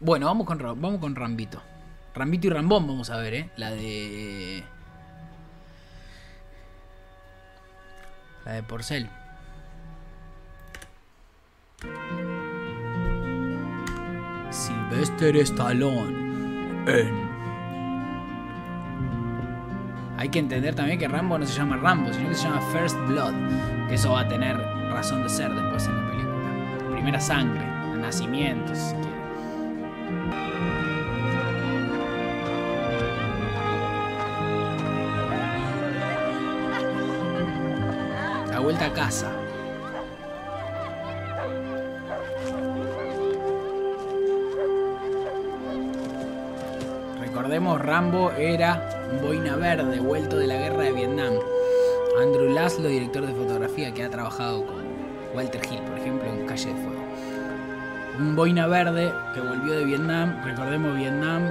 Bueno, vamos con, vamos con Rambito. Rambito y Rambón vamos a ver, ¿eh? La de... La de Porcel. Sylvester Stallone en... Hay que entender también que Rambo no se llama Rambo, sino que se llama First Blood. Que eso va a tener razón de ser después en la película. Primera sangre, nacimiento, vuelta a casa. Recordemos, Rambo era un boina verde, vuelto de la guerra de Vietnam. Andrew Laszlo, director de fotografía, que ha trabajado con Walter Hill, por ejemplo, en Calle de Fuego. Un boina verde que volvió de Vietnam. Recordemos Vietnam,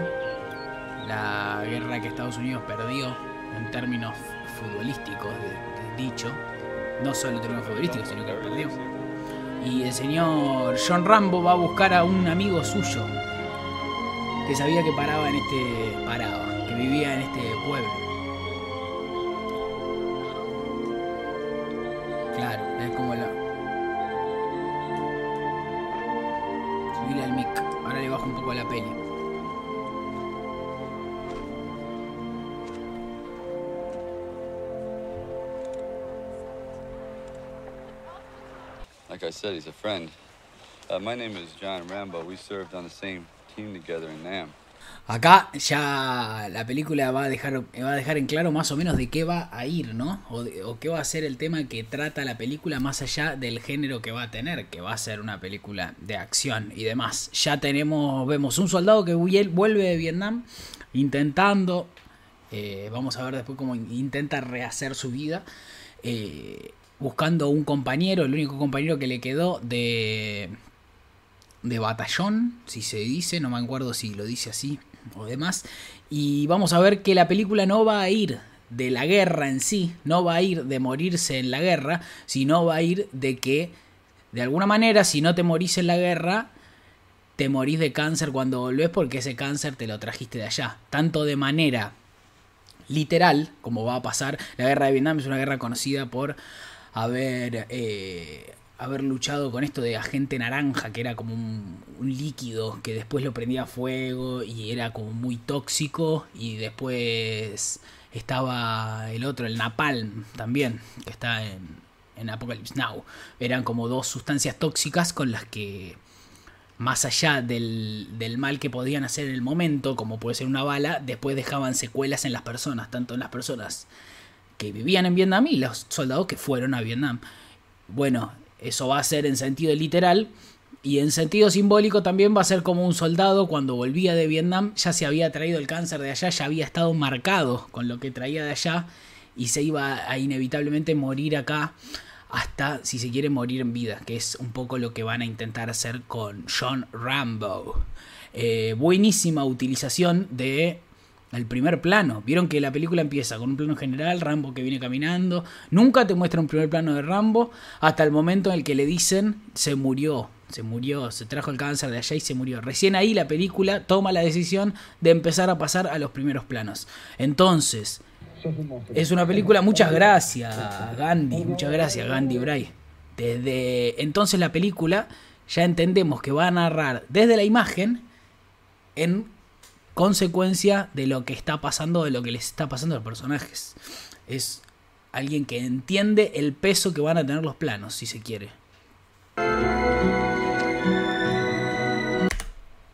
la guerra que Estados Unidos perdió en términos futbolísticos, dicho. No solo en términos futbolísticos, sino que perdió. Y el señor John Rambo va a buscar a un amigo suyo que sabía que paraba en este. paraba, que vivía en este pueblo. Said, he's a friend. Uh, my name is John Rambo. We served on the same team together in Nam. Acá ya la película va a dejar va a dejar en claro más o menos de qué va a ir, ¿no? O, de- o qué va a ser el tema que trata la película más allá del género que va a tener, que va a ser una película de acción y demás. Ya tenemos, vemos un soldado que vuel- vuelve de Vietnam intentando, eh, vamos a ver después cómo intenta rehacer su vida, eh, buscando un compañero, el único compañero que le quedó de de batallón, si se dice, no me acuerdo si lo dice así o demás. Y vamos a ver que la película no va a ir de la guerra en sí, no va a ir de morirse en la guerra, sino va a ir de que, de alguna manera, si no te morís en la guerra, te morís de cáncer cuando volvés porque ese cáncer te lo trajiste de allá. Tanto de manera literal, como va a pasar, la guerra de Vietnam es una guerra conocida por haber, eh, haber luchado con esto de agente naranja, que era como un, líquido que después lo prendía a fuego y era como muy tóxico, y después estaba el otro, el napalm también, que está en, en Apocalypse Now. Eran como dos sustancias tóxicas con las que más allá del, del mal que podían hacer en el momento, como puede ser una bala, después dejaban secuelas en las personas, tanto en las personas que vivían en Vietnam y los soldados que fueron a Vietnam. Bueno, eso va a ser en sentido literal y en sentido simbólico también va a ser como un soldado cuando volvía de Vietnam ya se había traído el cáncer de allá, ya había estado marcado con lo que traía de allá y se iba a inevitablemente morir acá hasta, si se quiere, morir en vida, que es un poco lo que van a intentar hacer con John Rambo. Eh, buenísima utilización de el primer plano. Vieron que la película empieza con un plano general, Rambo que viene caminando. Nunca te muestra un primer plano de Rambo hasta el momento en el que le dicen se murió. Se murió, se trajo el cáncer de allá y se murió. Recién ahí la película toma la decisión de empezar a pasar a los primeros planos. Entonces, es una película, muchas gracias Gandhi, muchas gracias Gandhi Bray. Desde entonces la película ya entendemos que va a narrar desde la imagen en consecuencia de lo que está pasando, de lo que les está pasando a los personajes. Es alguien que entiende el peso que van a tener los planos, si se quiere.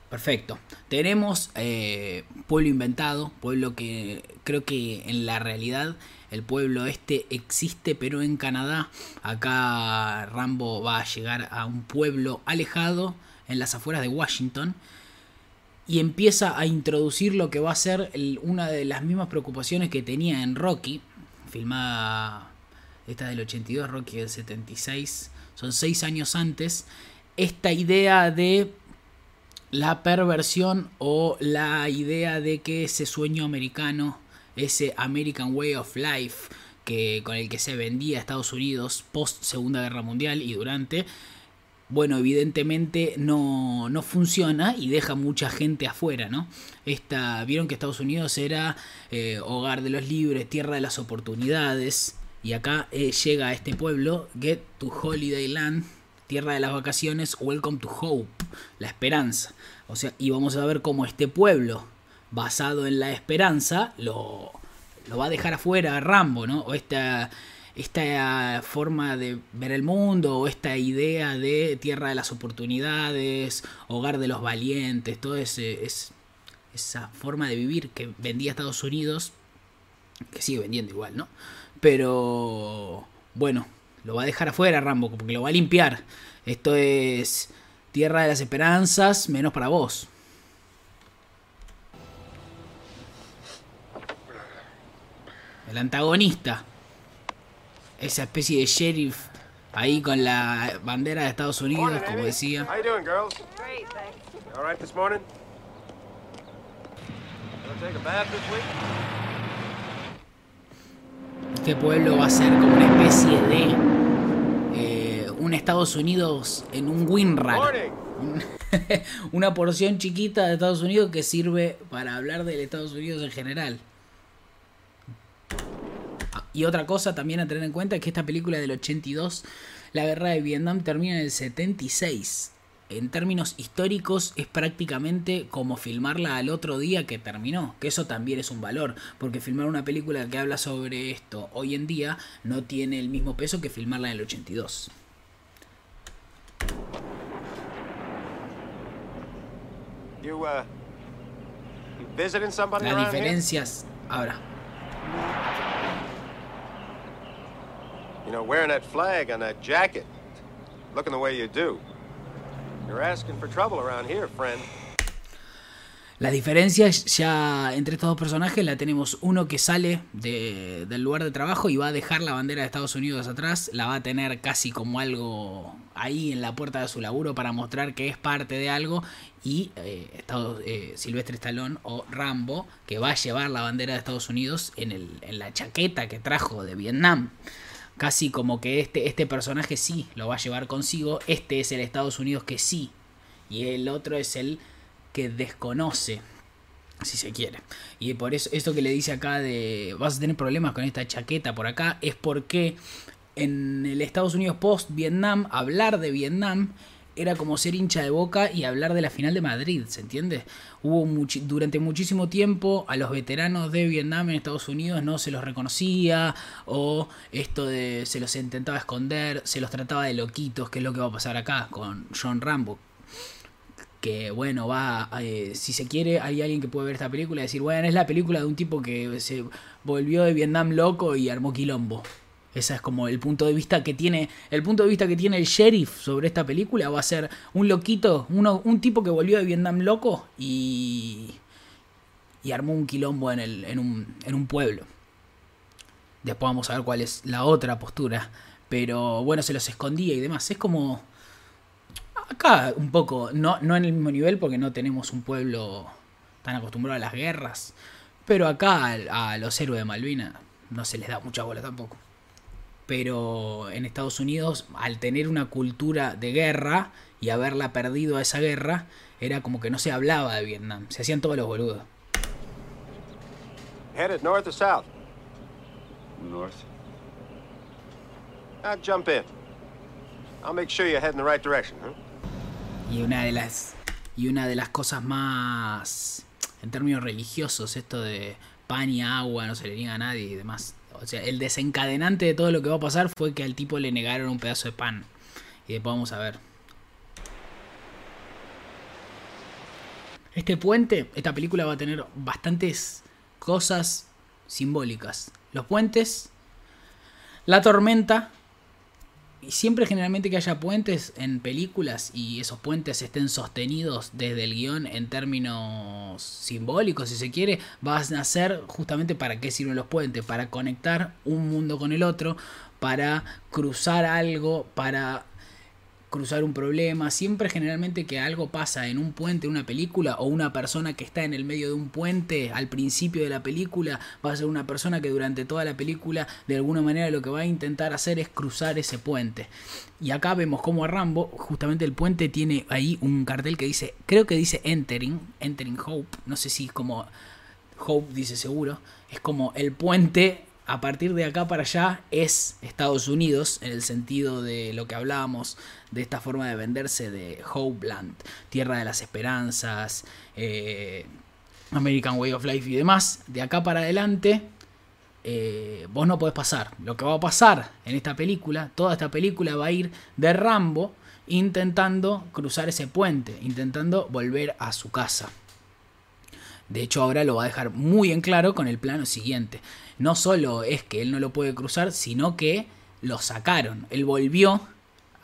Perfecto. Tenemos eh, pueblo inventado, pueblo que creo que en la realidad el pueblo este existe, pero en Canadá. Acá Rambo va a llegar a un pueblo alejado en las afueras de Washington y empieza a introducir lo que va a ser una de las mismas preocupaciones que tenía en Rocky, filmada esta del 82, Rocky del 76, son seis años antes, esta idea de la perversión o la idea de que ese sueño americano, ese American Way of Life que con el que se vendía a Estados Unidos post Segunda Guerra Mundial y durante bueno, evidentemente no, no funciona y deja mucha gente afuera, ¿no? Esta, Vieron que Estados Unidos era eh, hogar de los libres, tierra de las oportunidades, y acá eh, llega a este pueblo, Get to Holiday Land, tierra de las vacaciones, Welcome to Hope, la esperanza. O sea, y vamos a ver cómo este pueblo, basado en la esperanza, lo, lo va a dejar afuera Rambo, ¿no? O esta esta forma de ver el mundo o esta idea de tierra de las oportunidades, hogar de los valientes, toda ese, es, esa forma de vivir que vendía Estados Unidos, que sigue vendiendo igual, ¿no? Pero bueno, lo va a dejar afuera Rambo, porque lo va a limpiar. Esto es tierra de las esperanzas, menos para vos. El antagonista esa especie de sheriff ahí con la bandera de Estados Unidos, como decía. Este pueblo va a ser como una especie de eh, un Estados Unidos en un WinRAR. una porción chiquita de Estados Unidos que sirve para hablar del Estados Unidos en general. Y otra cosa también a tener en cuenta es que esta película del 82, la guerra de Vietnam, termina en el 76. En términos históricos es prácticamente como filmarla al otro día que terminó, que eso también es un valor, porque filmar una película que habla sobre esto hoy en día no tiene el mismo peso que filmarla en el 82. Uh, Las diferencias ahora You know, wearing that flag on that jacket, looking the way you do. You're asking for trouble around here, friend. Las diferencias ya entre estos dos personajes la tenemos uno que sale de, del lugar de trabajo y va a dejar la bandera de Estados Unidos atrás, la va a tener casi como algo ahí en la puerta de su laburo para mostrar que es parte de algo y eh, eh, Silvestre Stallone o Rambo que va a llevar la bandera de Estados Unidos en, el, en la chaqueta que trajo de Vietnam casi como que este, este personaje sí lo va a llevar consigo, este es el Estados Unidos que sí, y el otro es el que desconoce, si se quiere. Y por eso, esto que le dice acá de vas a tener problemas con esta chaqueta por acá, es porque en el Estados Unidos post-Vietnam, hablar de Vietnam era como ser hincha de boca y hablar de la final de Madrid, ¿se entiende? Hubo durante muchísimo tiempo a los veteranos de Vietnam en Estados Unidos no se los reconocía o esto de se los intentaba esconder, se los trataba de loquitos, que es lo que va a pasar acá con John Rambo. Que bueno, va, eh, si se quiere, hay alguien que puede ver esta película y decir, bueno, es la película de un tipo que se volvió de Vietnam loco y armó quilombo. Ese es como el punto de vista que tiene. El punto de vista que tiene el sheriff sobre esta película va a ser un loquito, uno, un tipo que volvió de Vietnam loco y. y armó un quilombo en, el, en, un, en un pueblo. Después vamos a ver cuál es la otra postura. Pero bueno, se los escondía y demás. Es como. Acá un poco, no, no en el mismo nivel porque no tenemos un pueblo tan acostumbrado a las guerras. Pero acá a, a los héroes de Malvina no se les da mucha bola tampoco pero en Estados Unidos, al tener una cultura de guerra y haberla perdido a esa guerra, era como que no se hablaba de Vietnam, se hacían todos los boludos. Headed north or south? North. Now jump in. I'll make sure you're heading the right direction, huh? Y una de las y una de las cosas más en términos religiosos, esto de pan y agua no se le niega a nadie y demás. O sea, el desencadenante de todo lo que va a pasar fue que al tipo le negaron un pedazo de pan. Y después vamos a ver. Este puente, esta película va a tener bastantes cosas simbólicas. Los puentes, la tormenta, y siempre generalmente que haya puentes en películas y esos puentes estén sostenidos desde el guion en términos simbólicos, si se quiere, van a ser justamente para qué sirven los puentes, para conectar un mundo con el otro, para cruzar algo, para cruzar un problema, siempre generalmente que algo pasa en un puente, una película, o una persona que está en el medio de un puente al principio de la película, va a ser una persona que durante toda la película de alguna manera lo que va a intentar hacer es cruzar ese puente. Y acá vemos como a Rambo, justamente el puente tiene ahí un cartel que dice, creo que dice Entering, Entering Hope, no sé si es como Hope dice seguro, es como el puente a partir de acá para allá es Estados Unidos, en el sentido de lo que hablábamos, de esta forma de venderse de Hopeland, Tierra de las Esperanzas, eh, American Way of Life y demás. De acá para adelante, eh, vos no podés pasar. Lo que va a pasar en esta película, toda esta película va a ir de Rambo intentando cruzar ese puente, intentando volver a su casa. De hecho, ahora lo va a dejar muy en claro con el plano siguiente no solo es que él no lo puede cruzar, sino que lo sacaron. Él volvió,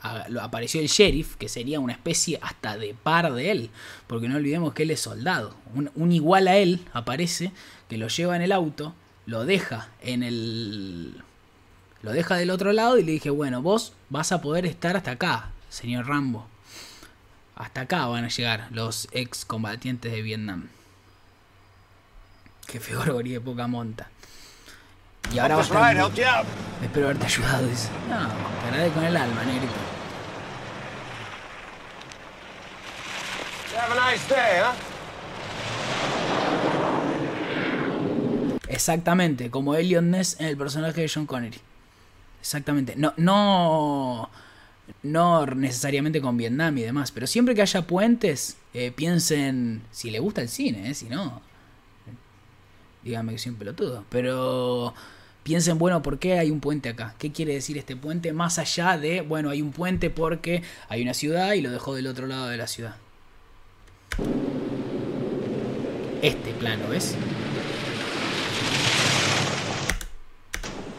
apareció el sheriff, que sería una especie hasta de par de él, porque no olvidemos que él es soldado. Un, igual a él aparece, que lo lleva en el auto, lo deja en el... Lo deja del otro lado y le dije, bueno, vos vas a poder estar hasta acá, señor Rambo. Hasta acá van a llegar los ex combatientes de Vietnam. Qué feo de poca monta. Y ahora va a estar... Espero haberte ayudado, dice. No, te agradezco con el alma, negrito. Exactamente, como Elliot Ness en el personaje de John Connery. Exactamente. No, no, no necesariamente con Vietnam y demás, pero siempre que haya puentes, eh, piensen si le gusta el cine, eh, si no, dígame que soy un pelotudo. Pero piensen, bueno, ¿por qué hay un puente acá? ¿Qué quiere decir este puente? Más allá de, bueno, hay un puente porque hay una ciudad y lo dejó del otro lado de la ciudad. Este plano, ¿ves?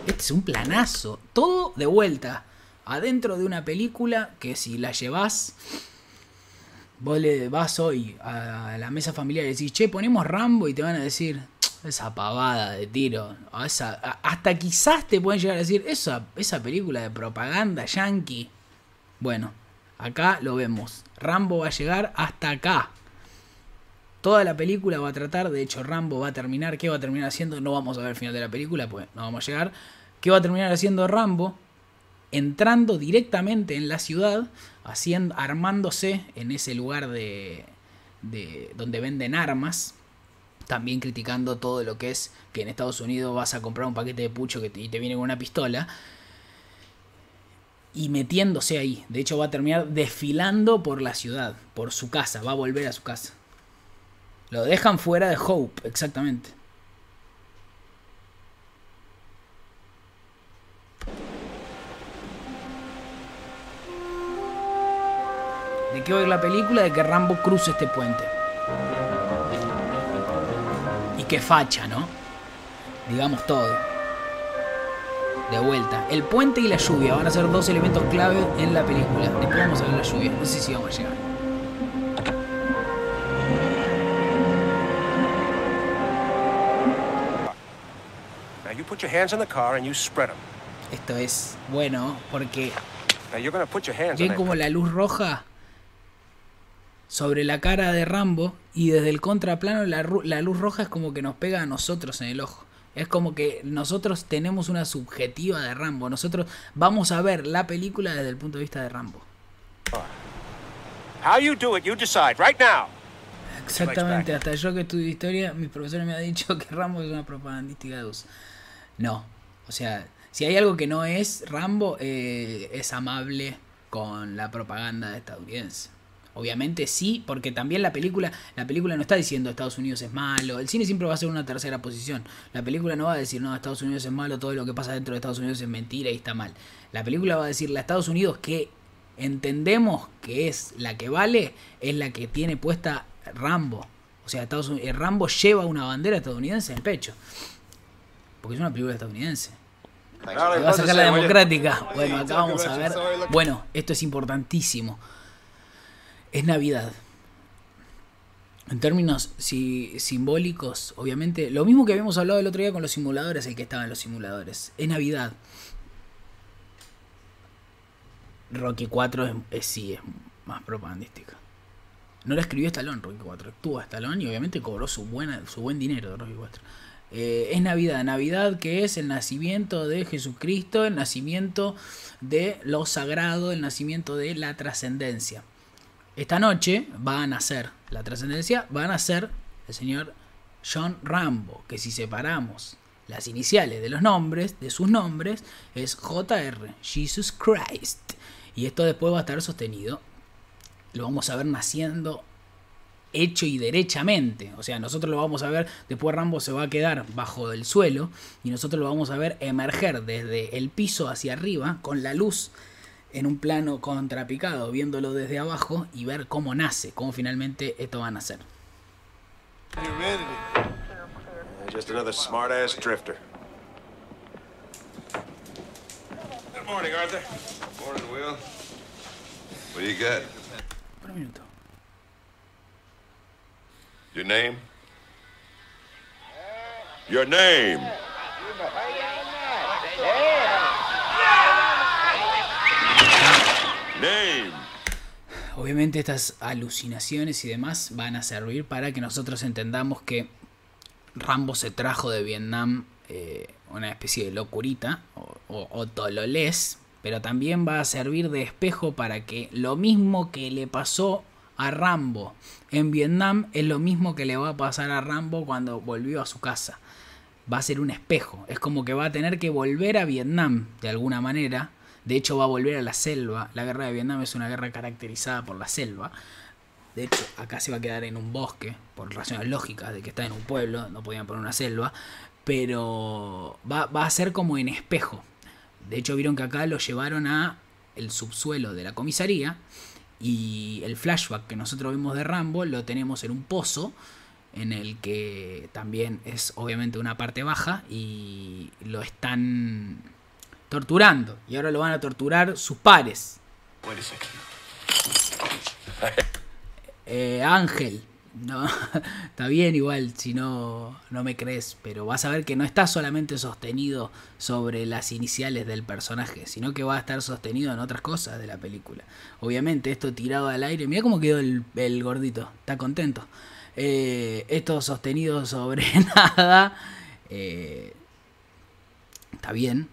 Este es un planazo. Todo de vuelta. Adentro de una película que si la llevas, vos le vas hoy a la mesa familiar y decís, che, ponemos Rambo y te van a decir, esa pavada de tiro. hasta quizás te pueden llegar a decir, esa, esa película de propaganda yankee. Bueno, acá lo vemos. Rambo va a llegar hasta acá. Toda la película va a tratar, de hecho Rambo va a terminar, ¿qué va a terminar haciendo? No vamos a ver el final de la película, pues no vamos a llegar. ¿Qué va a terminar haciendo Rambo? Entrando directamente en la ciudad, haciendo, armándose en ese lugar de, de donde venden armas, también criticando todo lo que es que en Estados Unidos vas a comprar un paquete de pucho que y te viene con una pistola. Y metiéndose ahí. De hecho va a terminar desfilando por la ciudad, por su casa, va a volver a su casa. Lo dejan fuera de Hope, exactamente. ¿De qué va la película? De que Rambo cruce este puente qué facha, ¿no? Digamos todo. De vuelta. El puente y la lluvia van a ser dos elementos clave en la película. Después vamos a ver la lluvia. No sé si vamos a llegar. Esto es bueno porque ven como la luz roja sobre la cara de Rambo y desde el contraplano la, la, luz roja es como que nos pega a nosotros en el ojo. Es como que nosotros tenemos una subjetiva de Rambo. Nosotros vamos a ver la película desde el punto de vista de Rambo. Exactamente, hasta yo que estudio historia, mis profesores me han dicho que Rambo es una propagandística de uso. No, o sea, si hay algo que no es Rambo, eh, es amable con la propaganda estadounidense. Obviamente sí, porque también la película, la película no está diciendo Estados Unidos es malo. El cine siempre va a ser una tercera posición. La película no va a decir, no, Estados Unidos es malo, todo lo que pasa dentro de Estados Unidos es mentira y está mal. La película va a decir, la Estados Unidos que entendemos que es la que vale, es la que tiene puesta Rambo. O sea, Estados Unidos, eh, Rambo lleva una bandera estadounidense en el pecho. Porque es una película estadounidense. va a sacar la democrática. Bueno, acá vamos a ver. Bueno, esto es importantísimo es Navidad. En términos simbólicos, obviamente, lo mismo que habíamos hablado el otro día con los simuladores, el que estaba en los simuladores. Es Navidad. Rocky 4 es, es- sí, es más propagandística. No la escribió Stallone, Rocky 4. Actúa Stallone y obviamente cobró su, buena, su buen dinero de Rocky 4. Eh, es Navidad. Navidad que es el nacimiento de Jesucristo, el nacimiento de lo sagrado, el nacimiento de la trascendencia. Esta noche va a nacer la trascendencia, va a nacer el señor John Rambo, que si separamos las iniciales de los nombres, de sus nombres, es JR, Jesus Christ. Y esto después va a estar sostenido. Lo vamos a ver naciendo hecho y derechamente. O sea, nosotros lo vamos a ver, después Rambo se va a quedar bajo el suelo y nosotros lo vamos a ver emerger desde el piso hacia arriba con la luz en un plano contrapicado, viéndolo desde abajo y ver cómo nace, cómo finalmente esto va a nacer. Just another smart-ass drifter. Good morning, Arthur. Morning, Will. What do you got? Por un minuto. Your name? Your name? Obviamente estas alucinaciones y demás van a servir para que nosotros entendamos que Rambo se trajo de Vietnam eh, una especie de locurita o, o, o tololés, pero también va a servir de espejo para que lo mismo que le pasó a Rambo en Vietnam es lo mismo que le va a pasar a Rambo cuando volvió a su casa. Va a ser un espejo, es como que va a tener que volver a Vietnam de alguna manera. De hecho va a volver a la selva. La guerra de Vietnam es una guerra caracterizada por la selva. De hecho, acá se va a quedar en un bosque, por razones lógicas de que está en un pueblo, no podían poner una selva, pero va, a ser como en espejo. De hecho, vieron que acá lo llevaron a el subsuelo de la comisaría y el flashback que nosotros vimos de Rambo lo tenemos en un pozo en el que también es obviamente una parte baja y lo están torturando y ahora lo van a torturar sus pares. Eh, Ángel. No, está bien igual si no, no me crees, pero vas a ver que no está solamente sostenido sobre las iniciales del personaje, sino que va a estar sostenido en otras cosas de la película. Obviamente esto tirado al aire, mira cómo quedó el, el gordito, está contento. Eh, esto sostenido sobre nada, eh, está bien.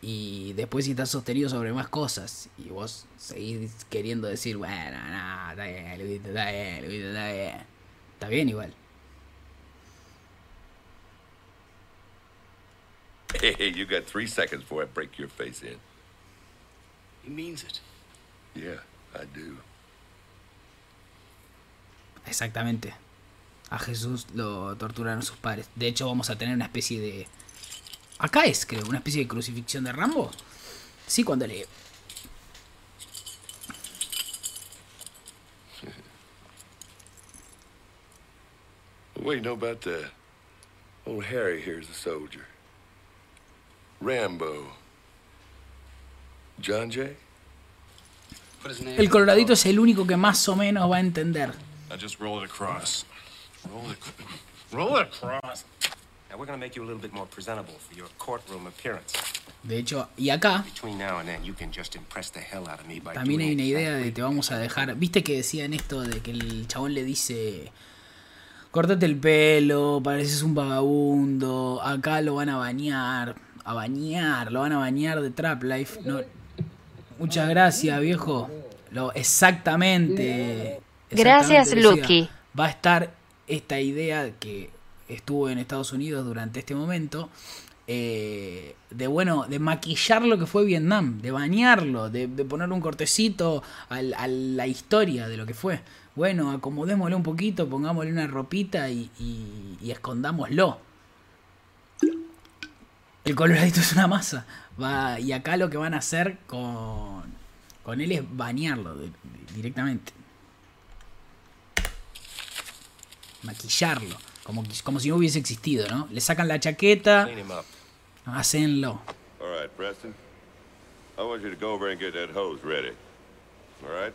Y después si está sostenido sobre más cosas y vos seguís queriendo decir, bueno, no, está bien, Luisito, está bien, Luisito, está bien. Está bien igual. Hey, you got three seconds before I break your face in. He means it. Yeah, I do. Exactamente. A Jesús lo torturaron sus padres. De hecho vamos a tener una especie de... Acá es, creo, una especie de crucifixión de Rambo. Sí, cuando le... What do you know about the old Harry here's a soldier? Rambo. John Jay? El coloradito es el único que más o menos va a entender. Now just roll it across. Roll it. Roll it across. De hecho, y acá Between now and then, you can just impress the hell out of me by también hay una idea de te vamos a dejar. ¿Viste que decían esto de que el chabón le dice, cortate el pelo, pareces un vagabundo, acá lo van a bañar, a bañar, lo van a bañar de Trap Life? No, muchas gracias, viejo. Lo, exactamente. Gracias, exactamente decía. Lucky. Va a estar esta idea que estuvo en Estados Unidos durante este momento. eh, de bueno, de maquillar lo que fue Vietnam, de bañarlo, de, de poner un cortecito al- a la historia de lo que fue. Bueno, acomodémosle un poquito, pongámosle una ropita y, y- y escondámoslo. El coloradito es una masa. Va, y acá lo que van a hacer con, con él es bañarlo directamente. Maquillarlo. Como, como si no hubiese existido, ¿no? Le sacan la chaqueta, hacenlo. All right, Preston. I want you to go over and get that hose ready. All right?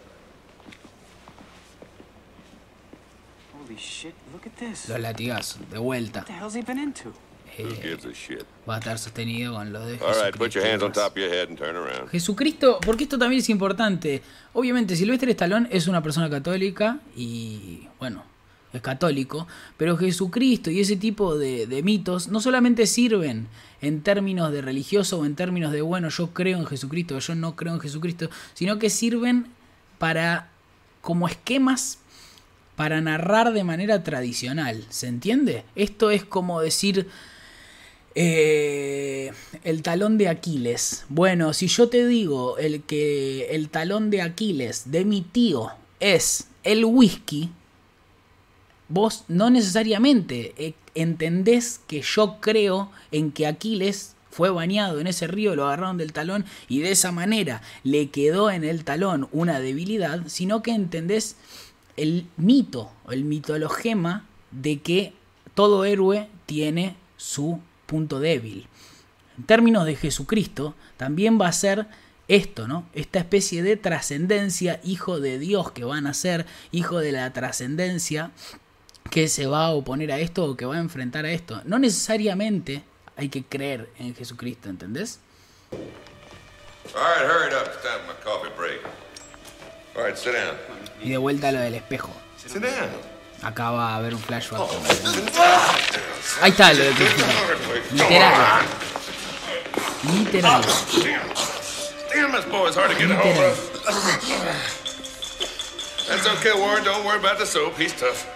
Holy shit, look at this. Los latigazos, de vuelta. What the hell's he been into? Who eh, gives a shit? va a estar sostenido con lo de All right, put your hands on top of your head and turn around. Jesucristo, porque esto también es importante. Obviamente, Silvestre Stallone es una persona católica y, bueno, es católico, pero Jesucristo y ese tipo de, de mitos no solamente sirven en términos de religioso o en términos de, bueno, yo creo en Jesucristo o yo no creo en Jesucristo, sino que sirven para, como esquemas para narrar de manera tradicional, ¿se entiende? Esto es como decir, eh, el talón de Aquiles. Bueno, si yo te digo el que el talón de Aquiles de mi tío es el whisky, vos no necesariamente eh, entendés que yo creo en que Aquiles fue bañado en ese río, lo agarraron del talón y de esa manera le quedó en el talón una debilidad, sino que entendés el mito el mitologema de que todo héroe tiene su punto débil. En términos de Jesucristo, también va a ser esto, ¿no? Esta especie de trascendencia, hijo de Dios que van a ser, hijo de la trascendencia que se va a oponer a esto o que va a enfrentar a esto. No necesariamente hay que creer en Jesucristo, ¿entendés? Y de vuelta a lo del espejo. Acá va a haber un flashback. Ahí está lo de Cristo. Literal. Literal. Literal. That's okay, Warren. Don't worry about the soap. He's tough.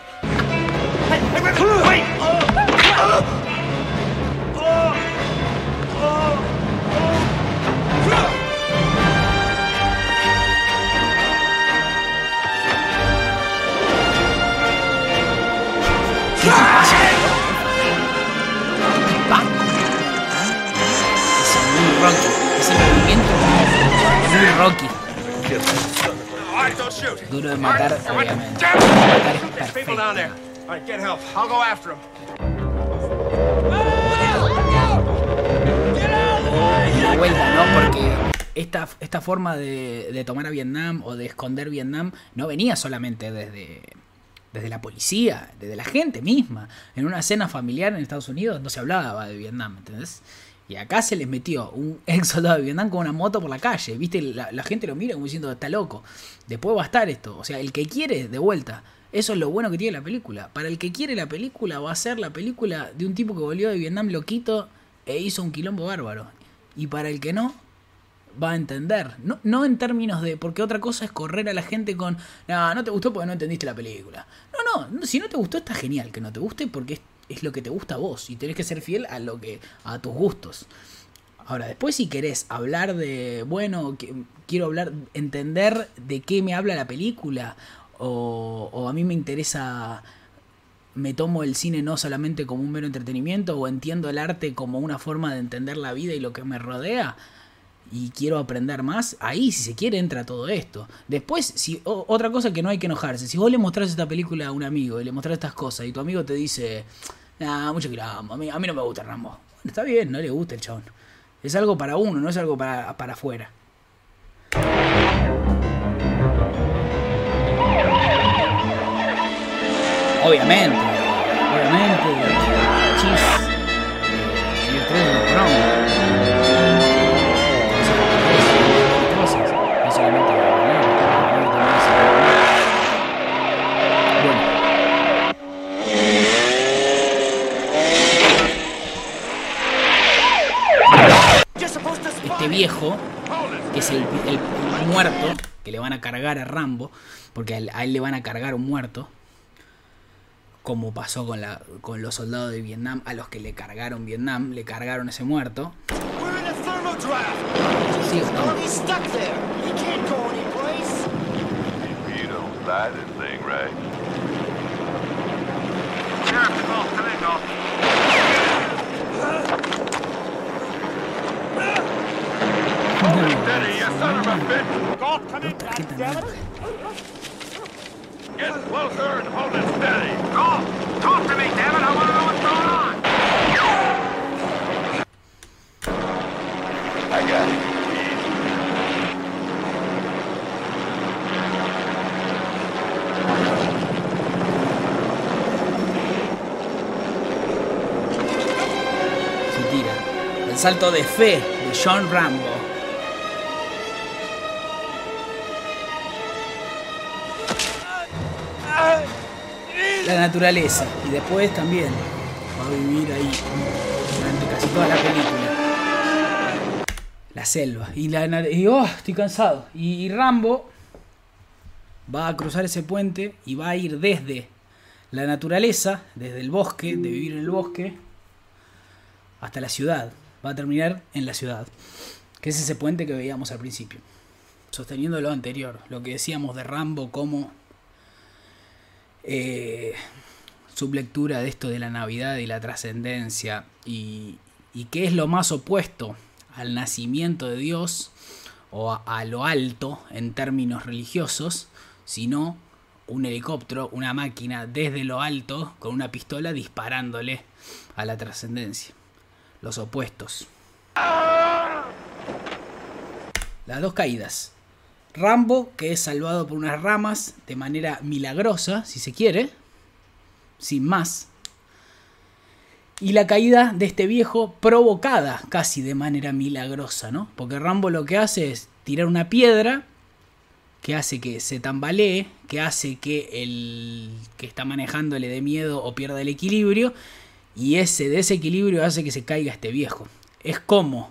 Duro de matar, obviamente. Damn it! Matar es There's people down there. perfecto. All right, get help. I'll go after him. Vuelta, ¿no? Porque esta, esta forma de, de tomar a Vietnam o de esconder Vietnam no venía solamente desde, desde la policía, desde la gente misma. En una cena familiar en Estados Unidos no se hablaba de Vietnam, ¿entendés? Y acá se les metió un ex soldado de Vietnam con una moto por la calle, ¿viste? La, la gente lo mira como diciendo, está loco. Después va a estar esto. O sea, el que quiere, de vuelta. Eso es lo bueno que tiene la película. Para el que quiere la película, va a ser la película de un tipo que volvió de Vietnam loquito e hizo un quilombo bárbaro. Y para el que no, va a entender. No, no en términos de. Porque otra cosa es correr a la gente con. No, no te gustó porque no entendiste la película. No, no, si no te gustó, está genial que no te guste porque es, es lo que te gusta a vos. Y tenés que ser fiel a lo que. a tus gustos. Ahora, después si querés hablar de, bueno, que- quiero hablar, entender de qué me habla la película, o, a mí me interesa, me tomo el cine no solamente como un mero entretenimiento, o entiendo el arte como una forma de entender la vida y lo que me rodea, y quiero aprender más, ahí si se quiere entra todo esto. Después, si otra cosa que no hay que enojarse, si vos le mostrás esta película a un amigo y le mostrás estas cosas y tu amigo te dice, nah, mucho quilombo, a mí, a mí no me gusta Rambo. Bueno, está bien, no le gusta el chabón. Es algo para uno, no es algo para, para afuera. Obviamente, obviamente, chis, y el tren de Bueno, este viejo, que es el, muerto, que le van a cargar a Rambo, porque a a él le van a cargar un muerto, como pasó con, la, con los soldados de Vietnam, a los que le cargaron Vietnam, le cargaron ese muerto. Sí, no. Get closer and hold it steady! Galt, talk to me, damn it! I want to know what's going on! I got it. salto de fe de John Rambo. Naturaleza. Y después también va a vivir ahí durante casi toda la película. La selva. Y la y, oh, estoy cansado. Y, y Rambo va a cruzar ese puente y va a ir desde la naturaleza, desde el bosque, de vivir en el bosque, hasta la ciudad. Va a terminar en la ciudad. Que es ese puente que veíamos al principio. Sosteniendo lo anterior, lo que decíamos de Rambo como eh, sublectura de esto de la Navidad y la trascendencia y, y qué es lo más opuesto al nacimiento de Dios o a, a lo alto en términos religiosos, sino un helicóptero, una máquina desde lo alto con una pistola disparándole a la trascendencia. Los opuestos. Las dos caídas. Rambo, que es salvado por unas ramas de manera milagrosa, si se quiere, sin más. Y la caída de este viejo provocada casi de manera milagrosa, ¿no? Porque Rambo lo que hace es tirar una piedra que hace que se tambalee, que hace que el que está manejando le dé miedo o pierda el equilibrio, y ese desequilibrio hace que se caiga este viejo. Es como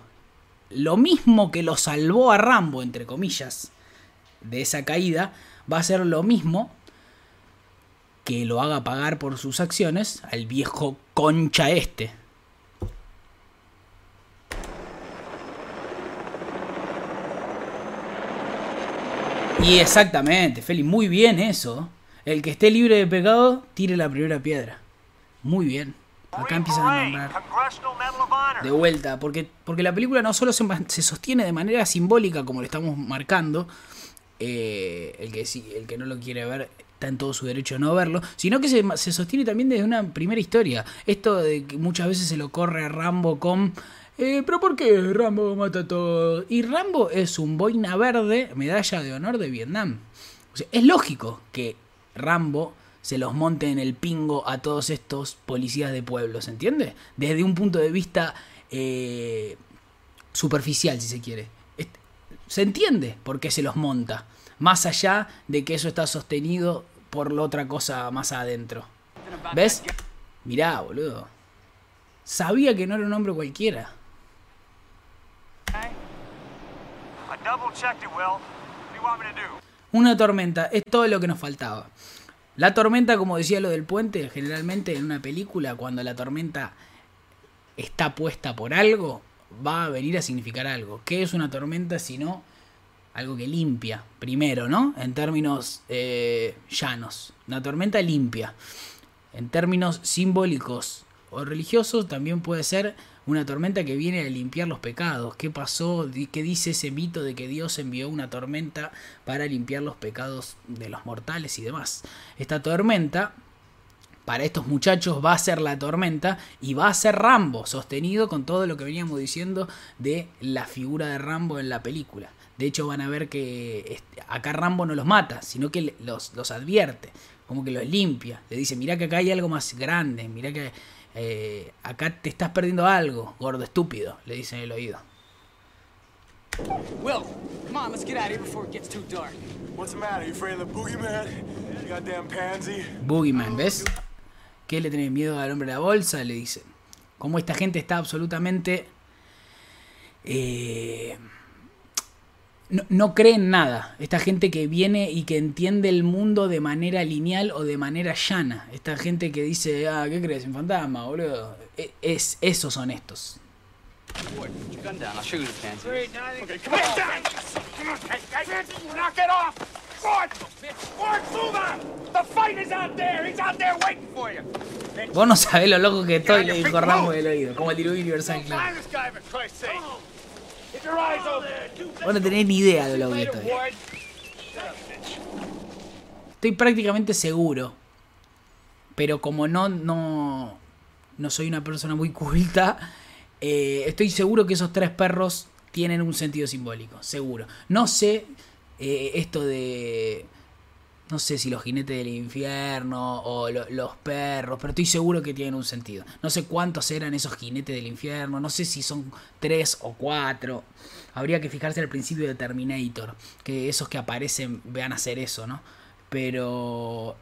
lo mismo que lo salvó a Rambo, entre comillas, de esa caída, va a ser lo mismo que lo haga pagar por sus acciones al viejo concha este. Y exactamente, Feli, muy bien eso. El que esté libre de pecado, tire la primera piedra. Muy bien. Acá empiezan a nombrar de vuelta, porque, porque la película no solo se, se sostiene de manera simbólica, como lo estamos marcando, eh, el, que, el que no lo quiere ver está en todo su derecho a no verlo, sino que se, sostiene también desde una primera historia. Esto de que muchas veces se lo corre a Rambo con... eh, pero ¿por qué Rambo mata a todos? Y Rambo es un boina verde, medalla de honor de Vietnam. Es lógico que Rambo se los monte en el pingo a todos estos policías de pueblo, ¿se entiende? Desde un punto de vista eh, superficial, si se quiere. Se entiende por qué se los monta, más allá de que eso está sostenido por la otra cosa más adentro. ¿Ves? Mirá, boludo. Sabía que no era un hombre cualquiera. Una tormenta, es todo lo que nos faltaba. La tormenta, como decía lo del puente, generalmente en una película, cuando la tormenta está puesta por algo, va a venir a significar algo. ¿Qué es una tormenta si no algo que limpia? Primero, ¿no? En términos eh, llanos. Una tormenta limpia. En términos simbólicos o religiosos, también puede ser una tormenta que viene a limpiar los pecados. ¿Qué pasó? ¿Qué dice ese mito de que Dios envió una tormenta para limpiar los pecados de los mortales y demás? Esta tormenta, para estos muchachos, va a ser la tormenta y va a ser Rambo, sostenido con todo lo que veníamos diciendo de la figura de Rambo en la película. De hecho, van a ver que este, acá Rambo no los mata, sino que los, los advierte, como que los limpia. Le dice, mirá que acá hay algo más grande, mirá que eh, acá te estás perdiendo algo, gordo estúpido, le dice en el oído. Will, come on, let's get out of here before it gets too dark. What's the matter? You afraid of the boogeyman? You goddamn pansy. Boogeyman, ¿ves? ¿Qué le tenés miedo al hombre de la bolsa? Le dicen. Como esta gente está absolutamente... eh, no, no cree en nada. Esta gente que viene y que entiende el mundo de manera lineal o de manera llana. Esta gente que dice, ah, ¿qué crees? En fantasma, boludo. E- Es, esos son estos. Vos no sabés lo loco que estoy, le dijo Rambo del oído. Como el diluvio universal, eyes open. Vos no tenés ni idea de lo que estoy. Estoy prácticamente seguro. Pero como no, no, no soy una persona muy culta, eh, estoy seguro que esos tres perros tienen un sentido simbólico. Seguro. No sé eh, esto de no sé si los jinetes del infierno o lo- los perros, pero estoy seguro que tienen un sentido. No sé cuántos eran esos jinetes del infierno, no sé si son tres o cuatro. Habría que fijarse al principio de Terminator, que esos que aparecen vean hacer eso, ¿no? Pero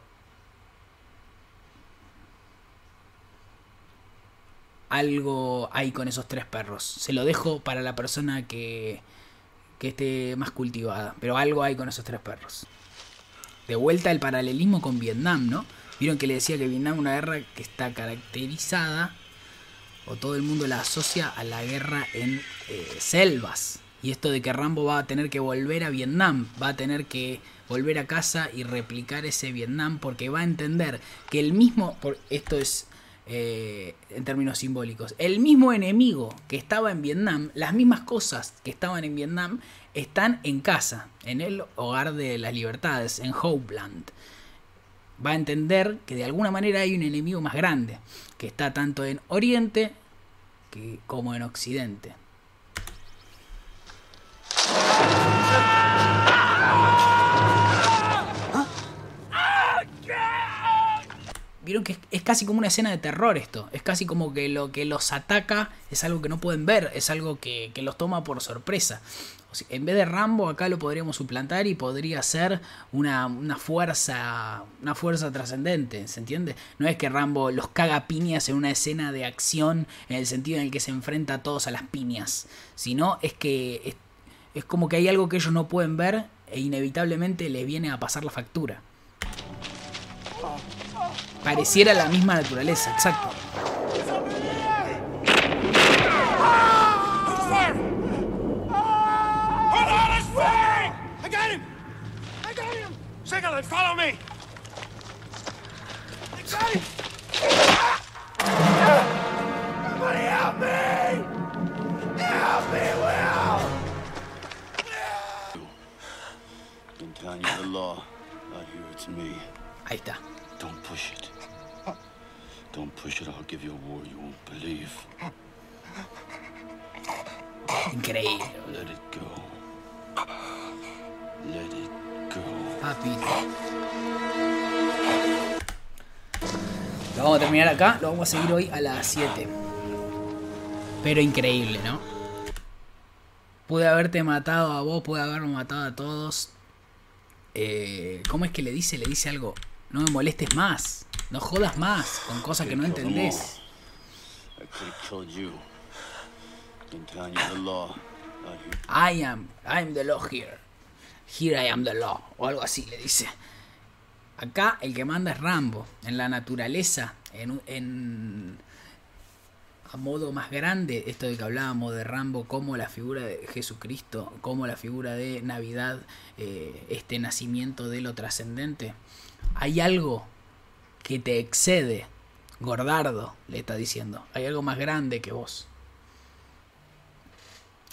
algo hay con esos tres perros. Se lo dejo para la persona que, que esté más cultivada, pero algo hay con esos tres perros. De vuelta el paralelismo con Vietnam, ¿no? Vieron que le decía que Vietnam es una guerra que está caracterizada, o todo el mundo la asocia a la guerra en eh, selvas. Y esto de que Rambo va a tener que volver a Vietnam, va a tener que volver a casa y replicar ese Vietnam, porque va a entender que el mismo, por, esto es eh, en términos simbólicos, el mismo enemigo que estaba en Vietnam, las mismas cosas que estaban en Vietnam, están en casa, en el hogar de las libertades, en Hopeland. Va a entender que de alguna manera hay un enemigo más grande, que está tanto en Oriente como en Occidente. Vieron que es, casi como una escena de terror esto. Es casi como que lo que los ataca es algo que no pueden ver, es algo que, que los toma por sorpresa. En vez de Rambo, acá lo podríamos suplantar y podría ser una, una fuerza. Una fuerza trascendente, ¿se entiende? No es que Rambo los caga piñas en una escena de acción en el sentido en el que se enfrenta a todos a las piñas. Sino es que es, es como que hay algo que ellos no pueden ver e inevitablemente les viene a pasar la factura. Pareciera la misma naturaleza, exacto. Ahí está. Don't push it. Don't push it. I'll give you a war you won't believe. Increíble, Let it go. Let it go. papito. Lo vamos a terminar acá, lo vamos a seguir hoy a las 7. Pero increíble, ¿no? Pude haberte matado a vos, pude haberme matado a todos. Eh, ¿Cómo es que le dice? Le dice algo. No me molestes más. No jodas más con cosas que no entendés. I am, I am the law here. Here I am the law. O algo así le dice. Acá el que manda es Rambo. En la naturaleza, en, en a modo más grande, esto de que hablábamos de Rambo como la figura de Jesucristo, como la figura de Navidad, eh, este nacimiento de lo trascendente. Hay algo que te excede, Gordardo, le está diciendo. Hay algo más grande que vos.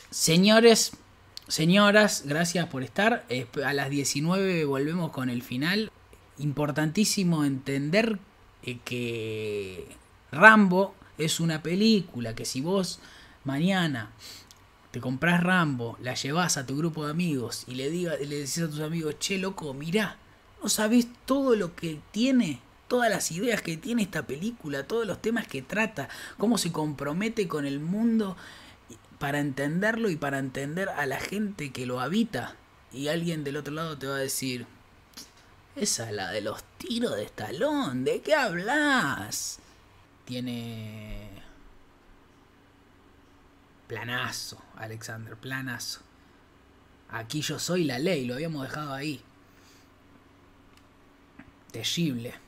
Señores, señoras, gracias por estar. A las 19 volvemos con el final. Importantísimo entender eh, que Rambo es una película que si vos mañana te compras Rambo, la llevas a tu grupo de amigos y le, diga, le decís a tus amigos, che loco, mirá, no sabés todo lo que tiene, todas las ideas que tiene esta película, todos los temas que trata, cómo se compromete con el mundo para entenderlo y para entender a la gente que lo habita. Y alguien del otro lado te va a decir, esa es la de los tiros de estalón, ¿de qué hablas? Tiene planazo, Alexander, planazo. Aquí yo soy la ley, lo habíamos dejado ahí. Terrible.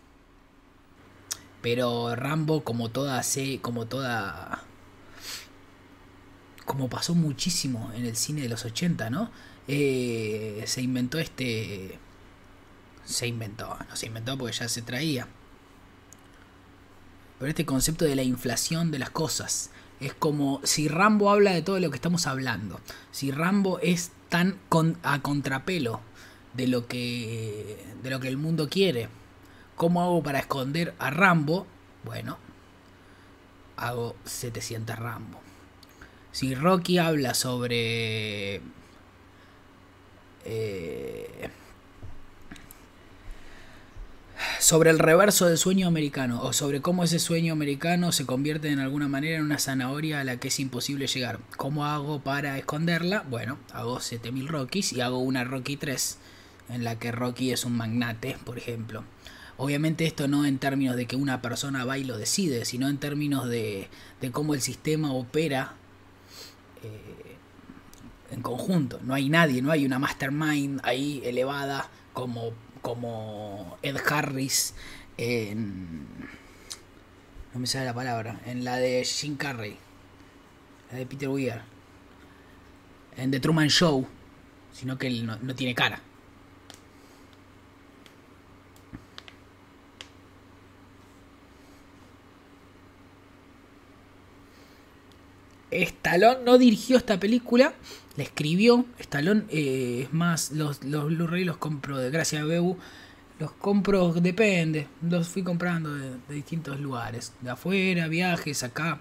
Pero Rambo, como toda se, como toda como pasó muchísimo en el cine de los 80, ¿no? Eh, se inventó este. Se inventó, no se inventó porque ya se traía. Pero este concepto de la inflación de las cosas. Es como si Rambo habla de todo lo que estamos hablando. Si Rambo es tan con- a contrapelo de lo que. de lo que el mundo quiere. ¿Cómo hago para esconder a Rambo? Bueno, hago 700 Rambo. Si Rocky habla sobre. eh, sobre el reverso del sueño americano o sobre cómo ese sueño americano se convierte en alguna manera en una zanahoria a la que es imposible llegar. ¿Cómo hago para esconderla? Bueno, hago 7000 Rockies y hago una Rocky 3 en la que Rocky es un magnate, por ejemplo. Obviamente esto no en términos de que una persona va y lo decide, sino en términos de, de cómo el sistema opera eh, en conjunto. No hay nadie, no hay una mastermind ahí elevada como, como Ed Harris en... No me sale la palabra. En la de Jim Carrey. La de Peter Weir. En The Truman Show. Sino que él no, no tiene cara. Stallone no dirigió esta película, la escribió. Stallone eh, es más, los, los Blu-ray los compro de Gracia Bebu. Los compro, depende, los fui comprando de, distintos lugares. De afuera, viajes, acá.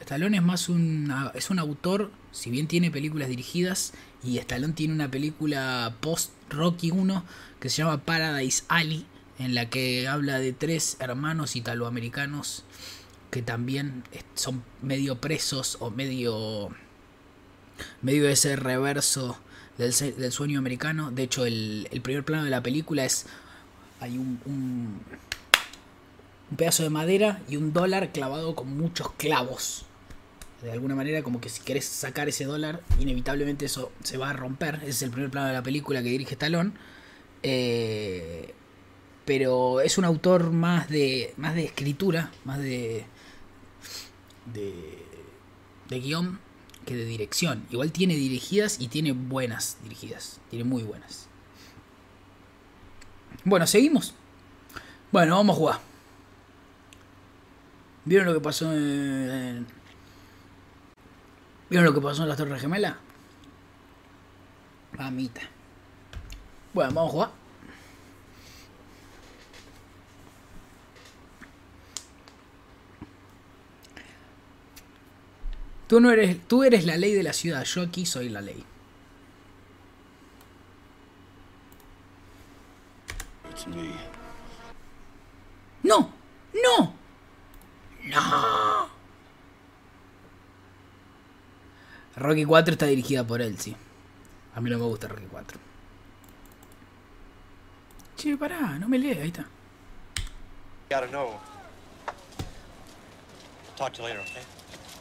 Stallone es más un, es un autor, si bien tiene películas dirigidas, y Stallone tiene una película post Rocky 1 que se llama Paradise Alley, en la que habla de tres hermanos italoamericanos que también son medio presos o medio medio ese reverso del, del sueño americano. De hecho, el, el, primer plano de la película es hay un, un, un pedazo de madera y un dólar clavado con muchos clavos. De alguna manera, como que si querés sacar ese dólar, inevitablemente eso se va a romper. Ese es el primer plano de la película que dirige Stallone. Eh, pero es un autor más de más de escritura, más de de, de guion que de dirección. Igual tiene dirigidas y tiene buenas dirigidas. Tiene muy buenas. Bueno, seguimos. Bueno, vamos a jugar. ¿Vieron lo que pasó en... ¿Vieron lo que pasó en las Torres Gemelas? Mamita. Bueno, vamos a jugar. Tú no eres, tú eres la ley de la ciudad, yo aquí soy la ley. No, no, no. Rocky 4 está dirigida por él, sí. A mí no me gusta Rocky 4. Che, pará, no me lees, ahí está. Gotta know. Talk to you later, okay?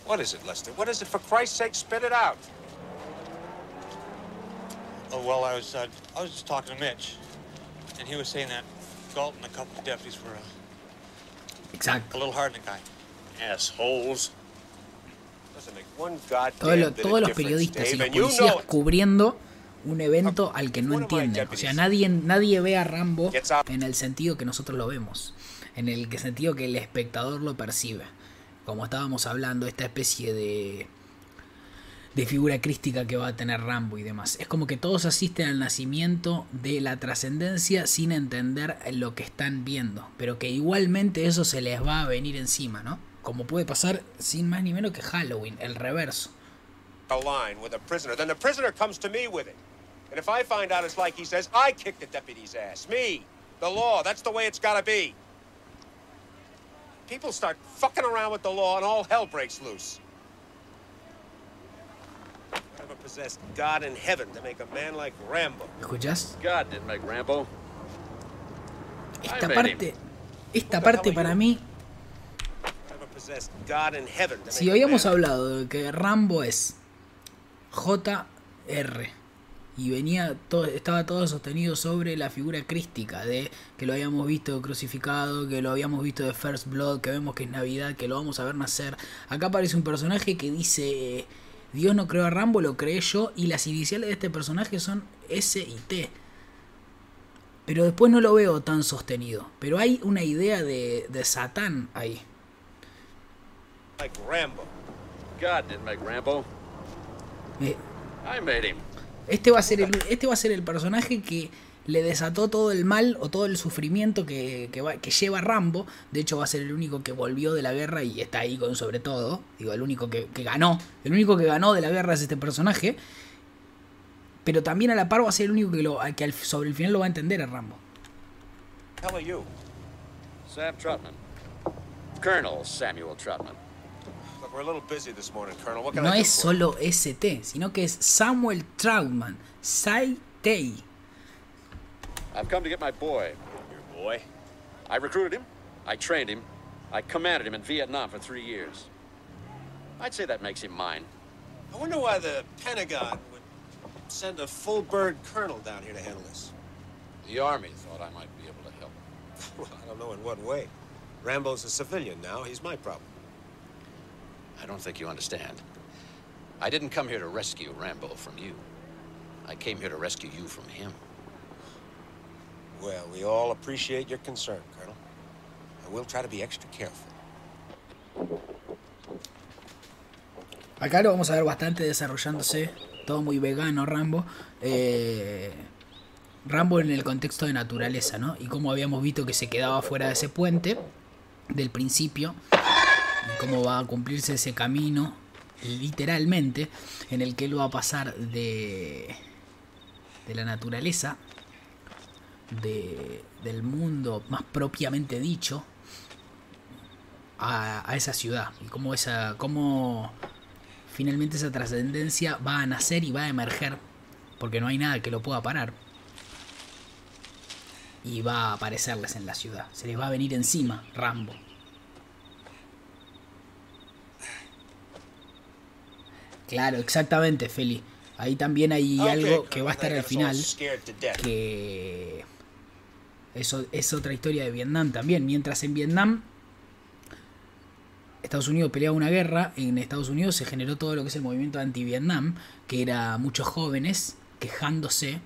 What is it, Lester? What is it? For Christ's sake, spit it out. Oh, well, I was, uh, I was just talking to Mitch, and he was saying that Galton and a couple of deputies were uh, Exacto. a little hard on the guy. Assholes. Doesn't make one goddamn Todo lo- todos los periodistas y los policías cubriendo un evento al que no entienden. O sea, nadie, nadie ve a Rambo en el sentido que nosotros lo vemos. En el que sentido que el espectador lo percibe. Como estábamos hablando, esta especie de de figura crística que va a tener Rambo y demás. Es como que todos asisten al nacimiento de la trascendencia sin entender lo que están viendo, pero que igualmente eso se les va a venir encima, ¿no? Como puede pasar sin más ni menos que Halloween, el reverso. Me. The law. That's the way it's gotta be. People start fucking around with the law and all hell breaks loose. Never possessed God in heaven to make a man like Rambo. ¿Escuchás? God didn't make Rambo. Esta parte, esta parte para mí, Never possessed God in heaven to si make a habíamos man- hablado de que Rambo es JR y venía todo, estaba todo sostenido sobre la figura crística de que lo habíamos visto crucificado, que lo habíamos visto de First Blood, que vemos que es Navidad, que lo vamos a ver nacer. Acá aparece un personaje que dice Dios no creó a Rambo, lo creé yo y las iniciales de este personaje son S y T. Pero después no lo veo tan sostenido. Pero hay una idea de, de Satán ahí. like Rambo. God didn't make Rambo. Eh, I made him. Este va a ser el, este va a ser el personaje que le desató todo el mal o todo el sufrimiento que, que, va- que lleva Rambo. De hecho, va a ser el único que volvió de la guerra y está ahí con sobre todo. Digo, el único que, que ganó. El único que ganó de la guerra es este personaje. Pero también a la par va a ser el único que, lo, que al- sobre el final lo va a entender a Rambo. you? Sam Trotman. Colonel Samuel Trotman. No I do es for you? solo ST, sino que es Samuel Troutman, Sai Tei. I've come to get my boy. Your boy? I recruited him. I trained him. I commanded him in Vietnam for three years. I'd say that makes him mine. I wonder why the Pentagon would send a full bird colonel down here to handle this. The Army thought I might be able to help. Well, I don't know in what way. Rambo's a civilian now. He's my problem. I don't think you understand. I didn't come here to rescue Rambo from you. I came here to rescue you from him. Well, we all appreciate your concern, Colonel. And we'll try to be extra careful. Acá lo vamos a ver bastante desarrollándose, todo muy vegano Rambo. Eh, Rambo en el contexto de naturaleza, ¿no? Y cómo habíamos visto que se quedaba fuera de ese puente del principio, cómo va a cumplirse ese camino, literalmente, en el que él va a pasar de, de la naturaleza, de, del mundo más propiamente dicho, a, a esa ciudad. Y cómo, esa, cómo finalmente esa trascendencia va a nacer y va a emerger, porque no hay nada que lo pueda parar. Y va a aparecerles en la ciudad. Se les va a venir encima Rambo. Claro, exactamente, Feli. Ahí también hay Okay, algo que va a estar al final. Que eso es otra historia de Vietnam también. Mientras en Vietnam Estados Unidos peleaba una guerra, en Estados Unidos se generó todo lo que es el movimiento anti-Vietnam, que era muchos jóvenes quejándose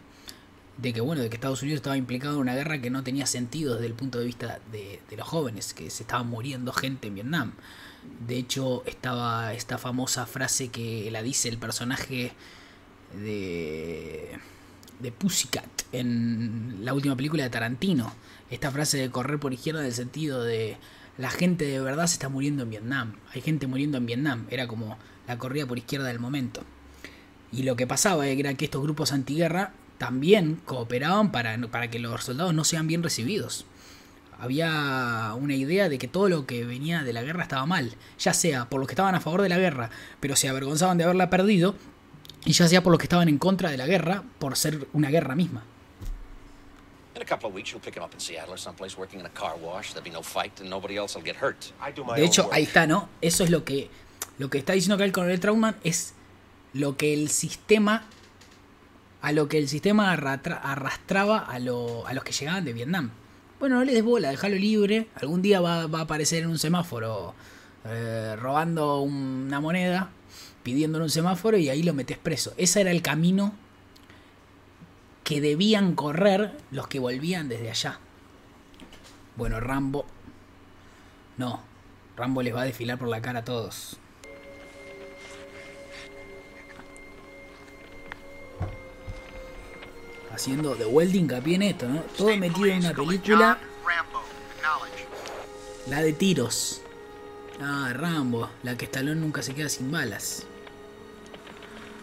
de que bueno, de que Estados Unidos estaba implicado en una guerra que no tenía sentido desde el punto de vista de, de los jóvenes, que se estaba muriendo gente en Vietnam. De hecho, estaba esta famosa frase que la dice el personaje de, de Pussycat en la última película de Tarantino. Esta frase de correr por izquierda en el sentido de la gente de verdad se está muriendo en Vietnam. Hay gente muriendo en Vietnam. Era como la corrida por izquierda del momento. Y lo que pasaba era que estos grupos antiguerra también cooperaban para, para que los soldados no sean bien recibidos. Había una idea de que todo lo que venía de la guerra estaba mal, ya sea por los que estaban a favor de la guerra, pero se avergonzaban de haberla perdido, y ya sea por los que estaban en contra de la guerra, por ser una guerra misma. In a couple of weeks, you'll pick him up in Seattle or someplace working in a car wash. There'll be no fight and nobody else will get hurt. I do my De hecho, ahí está, ¿no? Eso es lo que, lo que está diciendo acá el coronel Trautmann, es lo que el sistema, a lo que el sistema arrastra- arrastraba a, lo- a los que llegaban de Vietnam. Bueno, no le des bola, déjalo libre. Algún día va, a aparecer en un semáforo eh, robando una moneda, pidiendo en un semáforo y ahí lo metes preso. Ese era el camino que debían correr los que volvían desde allá. Bueno, Rambo. No, Rambo les va a desfilar por la cara a todos. Haciendo de vuelta hincapié en esto, ¿no? Todo metido en una película, acknowledge. la de tiros. Ah, Rambo, la que Stallone nunca se queda sin balas.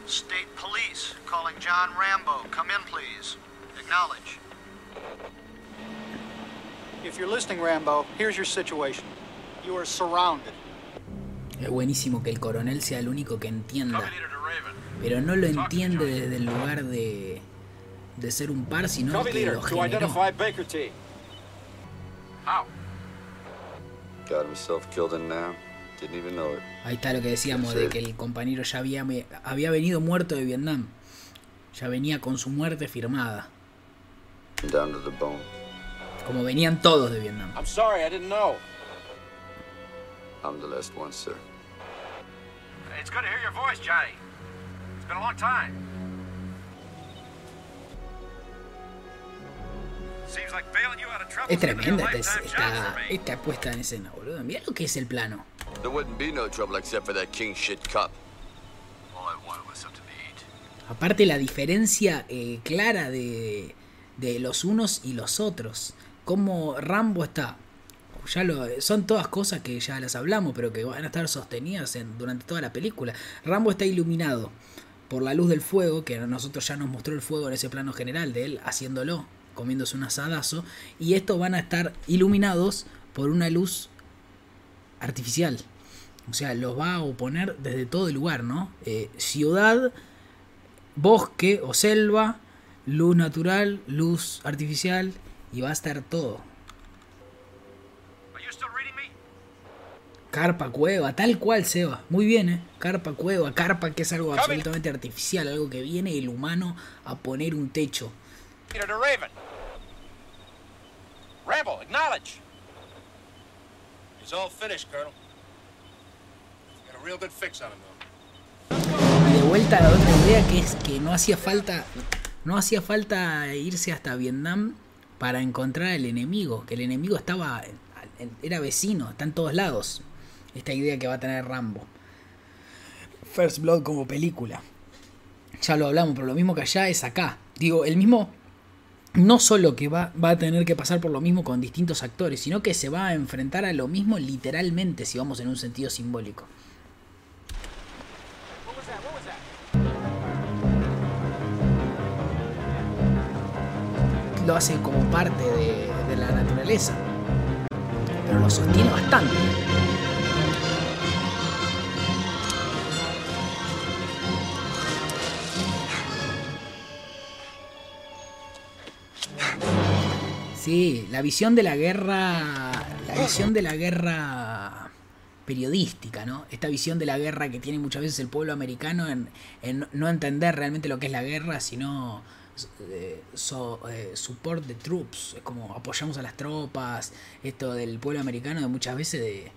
State police calling John Rambo. Come in, please. Acknowledge. If you're listening, Rambo, here's your situation. You are surrounded. Es buenísimo que el coronel sea el único que entienda. Pero no lo entiende desde el lugar de, de ser un par, sino que leader. lo To generó. Ahí está lo que decíamos de que el compañero ya había, había venido muerto de Vietnam. Ya venía con su muerte firmada. Down to the bone. Como venían todos de Vietnam. I'm sorry, I didn't know. I'm the last one, sir. It's good to hear your voice, Johnny. It's been a long time. Es tremenda esta, esta, esta puesta en escena, boludo. Mirá lo que es el plano. Aparte la diferencia eh, clara de, de los unos y los otros. Como Rambo está. Ya lo, son todas cosas que ya las hablamos, pero que van a estar sostenidas en- durante toda la película. Rambo está iluminado por la luz del fuego, que a nosotros ya nos mostró el fuego en ese plano general de él haciéndolo. Comiéndose un asadazo. Y estos van a estar iluminados por una luz artificial. O sea, los va a oponer desde todo el lugar, ¿no? Eh, ciudad, bosque o selva, luz natural, luz artificial y va a estar todo. Carpa, cueva, tal cual, Seba. Muy bien, ¿eh? Carpa, cueva, carpa, que es algo absolutamente artificial, algo que viene el humano a poner un techo. Peter to Raven. Rambo, acknowledge. He's all finished, Colonel. Got a real good fix on him, though. Y de vuelta a la otra idea que es que no hacía falta. No hacía falta irse hasta Vietnam para encontrar al enemigo. Que el enemigo estaba. Era vecino, está en todos lados. Esta idea que va a tener Rambo. First Blood como película. Ya lo hablamos, pero lo mismo que allá es acá. Digo, el mismo. No solo que va, va a tener que pasar por lo mismo con distintos actores, sino que se va a enfrentar a lo mismo literalmente, si vamos en un sentido simbólico. lo hace como parte de, de la naturaleza. Pero lo sostiene bastante. Sí, la visión de la guerra. La visión de la guerra periodística, ¿no? Esta visión de la guerra que tiene muchas veces el pueblo americano en, en no entender realmente lo que es la guerra, sino eh, so, eh, support the troops, es como apoyamos a las tropas, esto del pueblo americano de muchas veces de,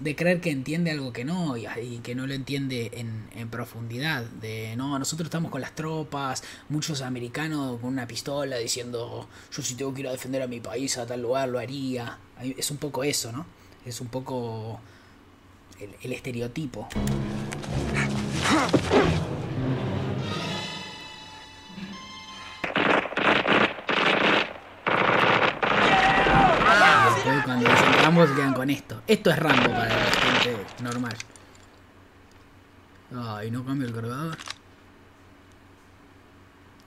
de creer que entiende algo que no y, que no lo entiende en, en, profundidad, de no, nosotros estamos con las tropas, muchos americanos con una pistola diciendo yo si tengo que ir a defender a mi país a tal lugar lo haría, es un poco eso, ¿no? Es un poco el, el estereotipo. Rambo se quedan con esto. Esto es Rambo para la gente normal. Ay, no cambia el cargador.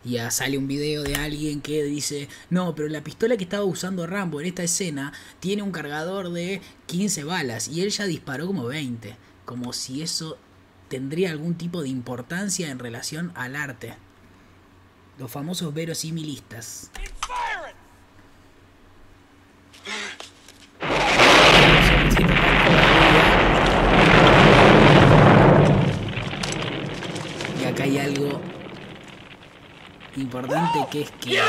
Y ya sale un video de alguien que dice, no, pero la pistola que estaba usando Rambo en esta escena tiene un cargador de 15 balas y él ya disparó como 20. Como si eso tendría algún tipo de importancia en relación al arte. Los famosos verosimilistas. Y acá hay algo importante que es que...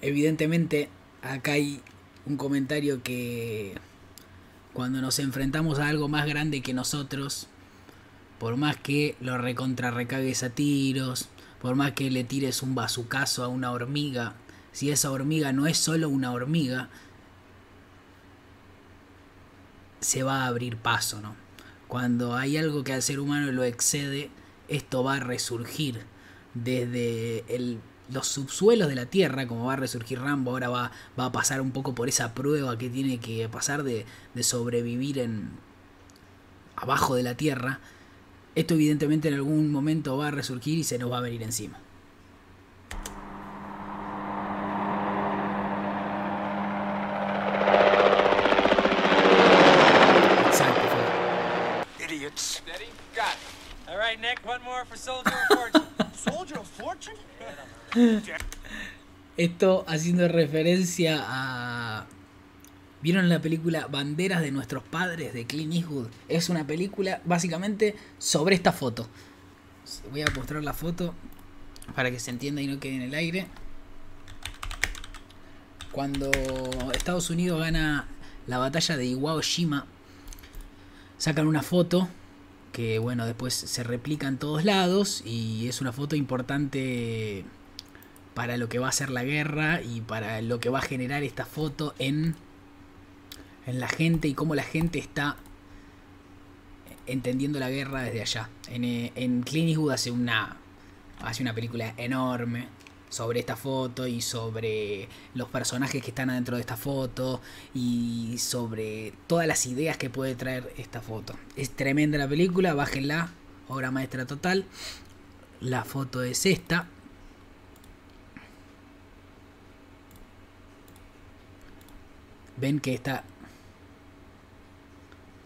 Evidentemente, acá hay un comentario que cuando nos enfrentamos a algo más grande que nosotros, por más que lo recontra recagues a tiros, por más que le tires un bazucazo a una hormiga, si esa hormiga no es solo una hormiga, se va a abrir paso, ¿no? Cuando hay algo que al ser humano lo excede, esto va a resurgir desde el, los subsuelos de la Tierra, como va a resurgir Rambo, ahora va, va a pasar un poco por esa prueba que tiene que pasar de, de sobrevivir en abajo de la Tierra. Esto evidentemente en algún momento va a resurgir y se nos va a venir encima. Idiots. Steady? Got it. All right, Nick, one more for Soldier of Fortune. Soldier of Fortune? Esto haciendo referencia a... ¿Vieron la película Banderas de nuestros padres de Clint Eastwood? Es una película básicamente sobre esta foto. Voy a mostrar la foto para que se entienda y no quede en el aire. Cuando Estados Unidos gana la batalla de Iwo Jima, sacan una foto que bueno, después se replica en todos lados y es una foto importante para lo que va a ser la guerra y para lo que va a generar esta foto en, en la gente y cómo la gente está entendiendo la guerra desde allá. En, en Clint Eastwood hace una, hace una película enorme sobre esta foto y sobre los personajes que están adentro de esta foto y sobre todas las ideas que puede traer esta foto. Es tremenda la película, bájenla, obra maestra total. La foto es esta. Ven que esta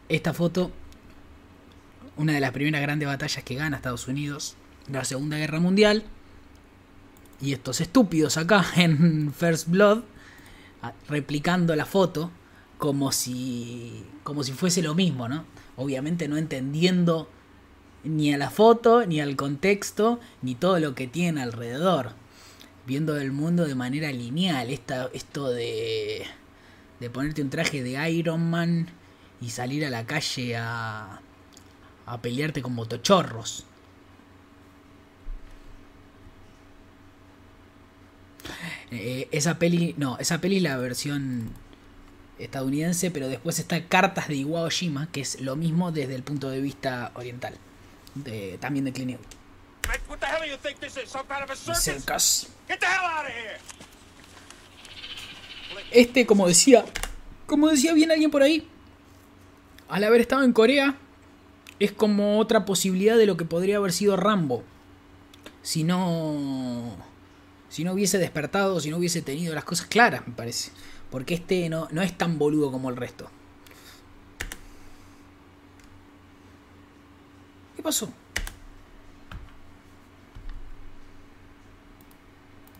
esta foto una de las primeras grandes batallas que gana Estados Unidos, la Segunda Guerra Mundial. Y estos estúpidos acá en First Blood replicando la foto como si como si fuese lo mismo, ¿no? Obviamente no entendiendo ni a la foto, ni al contexto, ni todo lo que tiene alrededor. Viendo el mundo de manera lineal. Esta, esto de, de ponerte un traje de Iron Man y salir a la calle a, a pelearte con motochorros. Eh, esa peli, no, esa peli es la versión estadounidense, pero después está Cartas de Iwao Shima, que es lo mismo desde el punto de vista oriental, de, también de Clint Eastwood. Circus? Este, como decía, como decía bien alguien por ahí, al haber estado en Corea, es como otra posibilidad de lo que podría haber sido Rambo. Si no. Si no hubiese despertado, si no hubiese tenido las cosas claras, me parece. Porque este no, no es tan boludo como el resto. ¿Qué pasó?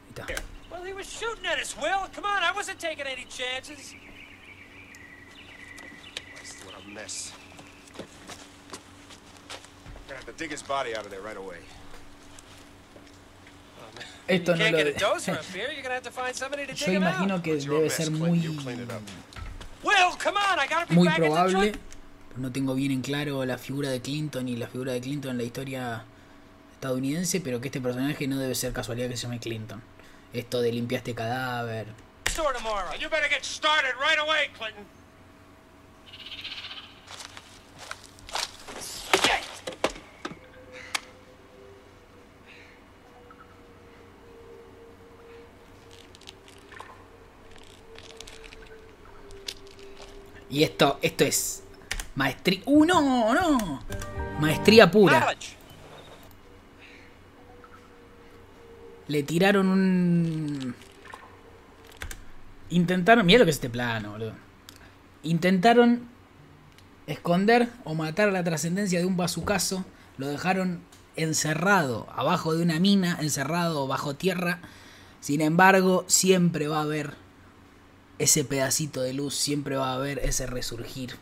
Ahí está. Well, he was shooting at us, Will. Come on, I wasn't taking any chances. What a mess. Gonna have to dig his body out of there right away. Esto no lo de- to Yo imagino que debe ser muy, Will, come on, I gotta be muy back at the probable. joint. No tengo bien en claro la figura de Clinton y la figura de Clinton en la historia estadounidense, pero que este personaje no debe ser casualidad que se llame Clinton. Esto de limpiaste cadáver. Store tomorrow. And you better get started right away, Clinton. Y esto, esto es maestría. ¡Uh, no, no! Maestría pura. Le tiraron un. Intentaron. Mira lo que es este plano, boludo. Intentaron esconder o matar la trascendencia de un bazucazo. Lo dejaron encerrado abajo de una mina, encerrado bajo tierra. Sin embargo, siempre va a haber ese pedacito de luz, siempre va a haber ese resurgir.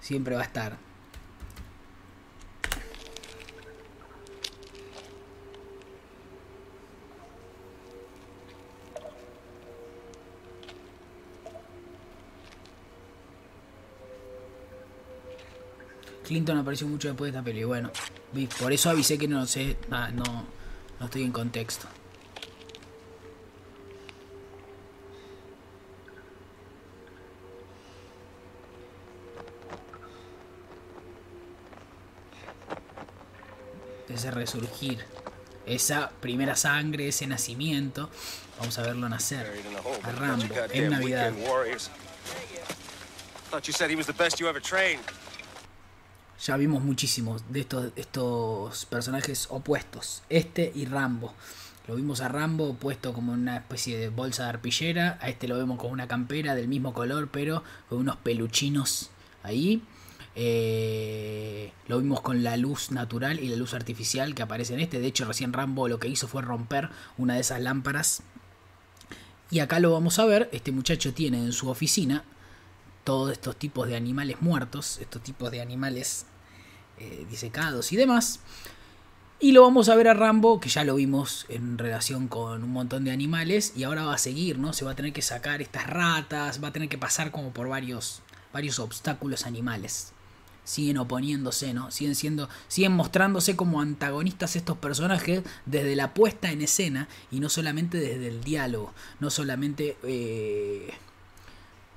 Siempre va a estar. Clinton apareció mucho después de esta peli. Bueno, por eso avisé que no sé, no, no estoy en contexto. Ese resurgir, esa primera sangre, ese nacimiento. Vamos a verlo nacer. A Rambo, en Navidad. Ya vimos muchísimos de estos, estos personajes opuestos. Este y Rambo. Lo vimos a Rambo puesto como una especie de bolsa de arpillera. A este lo vemos con una campera del mismo color, pero con unos peluchinos ahí. Eh, lo vimos con la luz natural y la luz artificial que aparece en este. De hecho, recién Rambo lo que hizo fue romper una de esas lámparas. Y acá lo vamos a ver. Este muchacho tiene en su oficina todos estos tipos de animales muertos, estos tipos de animales eh, disecados y demás. Y lo vamos a ver a Rambo, que ya lo vimos en relación con un montón de animales, y ahora va a seguir, ¿no? Se va a tener que sacar estas ratas, va a tener que pasar como por varios, varios obstáculos animales. Siguen oponiéndose, ¿no? Siguen siendo, siguen mostrándose como antagonistas estos personajes desde la puesta en escena y no solamente desde el diálogo, no solamente eh,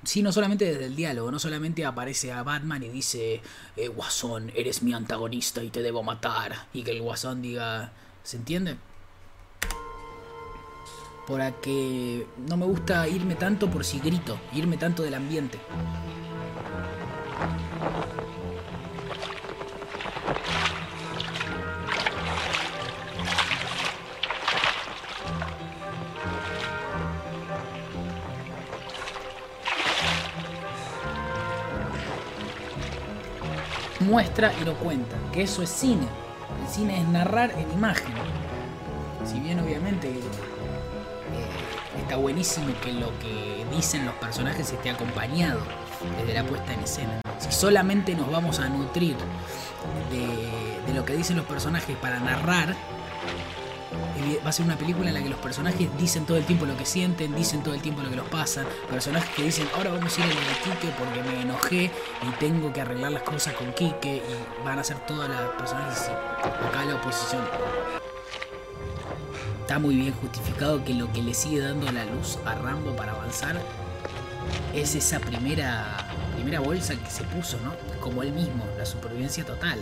Sí, no solamente desde el diálogo, no solamente aparece a Batman y dice, eh, Guasón, eres mi antagonista y te debo matar. Y que el Guasón diga, ¿se entiende? por que no me gusta irme tanto por si grito, irme tanto del ambiente. Muestra y lo cuenta, que eso es cine. El cine es narrar en imagen. Si bien obviamente eh, está buenísimo que lo que dicen los personajes esté acompañado desde la puesta en escena. Si solamente nos vamos a nutrir de, lo que dicen los personajes para narrar, va a ser una película en la que los personajes dicen todo el tiempo lo que sienten, dicen todo el tiempo lo que los pasa. Personajes que dicen, ahora vamos a ir a lo de Quique porque me enojé y tengo que arreglar las cosas con Quique. Y van a ser todas las personajes así. Acá la oposición. Está muy bien justificado que lo que le sigue dando la luz a Rambo para avanzar es esa primera, primera bolsa que se puso, ¿no? Como él mismo, la supervivencia total.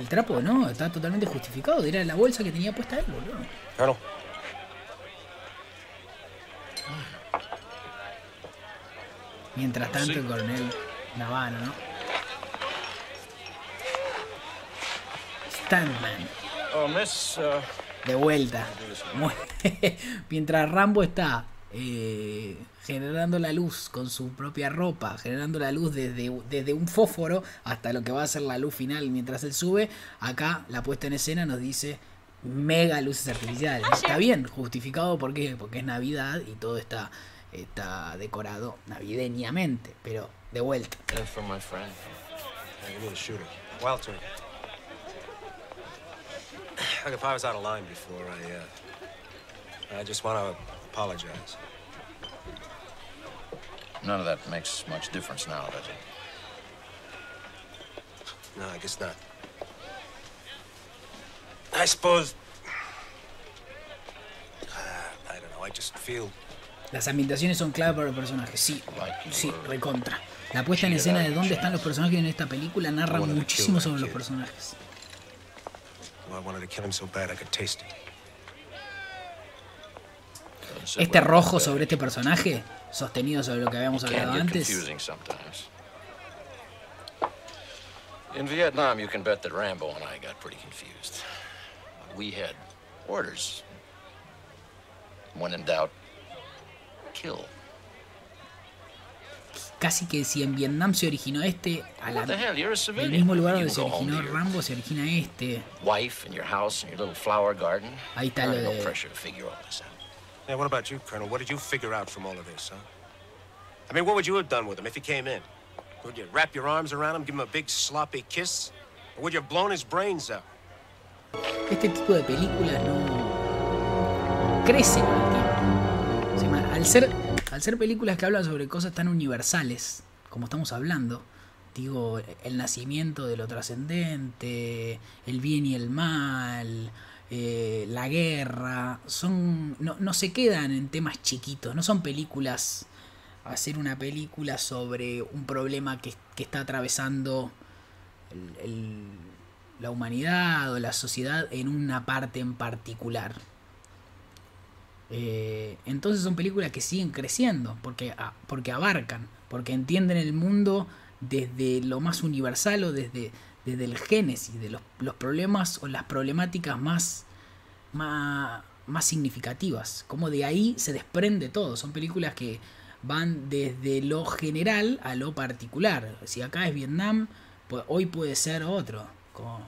El trapo, no, está totalmente justificado. Era la bolsa que tenía puesta él, boludo. Colonel. Mientras tanto, el coronel Navano, ¿no? Standman. Oh, miss, uh, De vuelta. Mientras Rambo está eh, generando la luz con su propia ropa, generando la luz desde, desde un fósforo hasta lo que va a ser la luz final mientras él sube, acá la puesta en escena nos dice mega luces artificiales. Está bien, justificado ¿por qué? porque es Navidad y todo está, está decorado navideñamente, pero de vuelta. I apologize. None of that makes much difference now, does it? No, I guess not. I suppose. Uh, I don't know. I just feel. Las ambientaciones son clave para el personaje, sí, sí, recontra. La puesta en escena de dónde están los personajes en esta película narra muchísimo sobre los personajes. Well, I wanted to kill him so bad I could taste it. Este rojo sobre este personaje, sostenido sobre lo que habíamos hablado antes. In Vietnam, you can bet that Rambo and I got pretty confused. We had orders. When in doubt, kill. casi que si en Vietnam se originó este, a la- el mismo lugar donde se originó Rambo, se origina este. wife and your house and your little flower garden. Ahí está lo de- Yeah, what about you, Colonel? What did you figure out from all of this, huh? I mean, what would you have done with him if he came in? Would you wrap your arms around him, give him a big sloppy kiss? Or would you have blown his brains out? Este tipo de películas no crecen con el tiempo. Se ma- Al ser, al ser películas que hablan sobre cosas tan universales, como estamos hablando, digo, el nacimiento de lo trascendente, el bien y el mal, eh, la guerra, son no, no se quedan en temas chiquitos, no son películas, hacer una película sobre un problema que, que está atravesando la humanidad o la sociedad en una parte en particular. Eh, entonces son películas que siguen creciendo porque, porque abarcan, porque entienden el mundo desde lo más universal o desde, desde el génesis de los, los problemas o las problemáticas más, más, más significativas. Como de ahí se desprende todo. Son películas que van desde lo general a lo particular. Si acá es Vietnam, pues hoy puede ser otro. Como,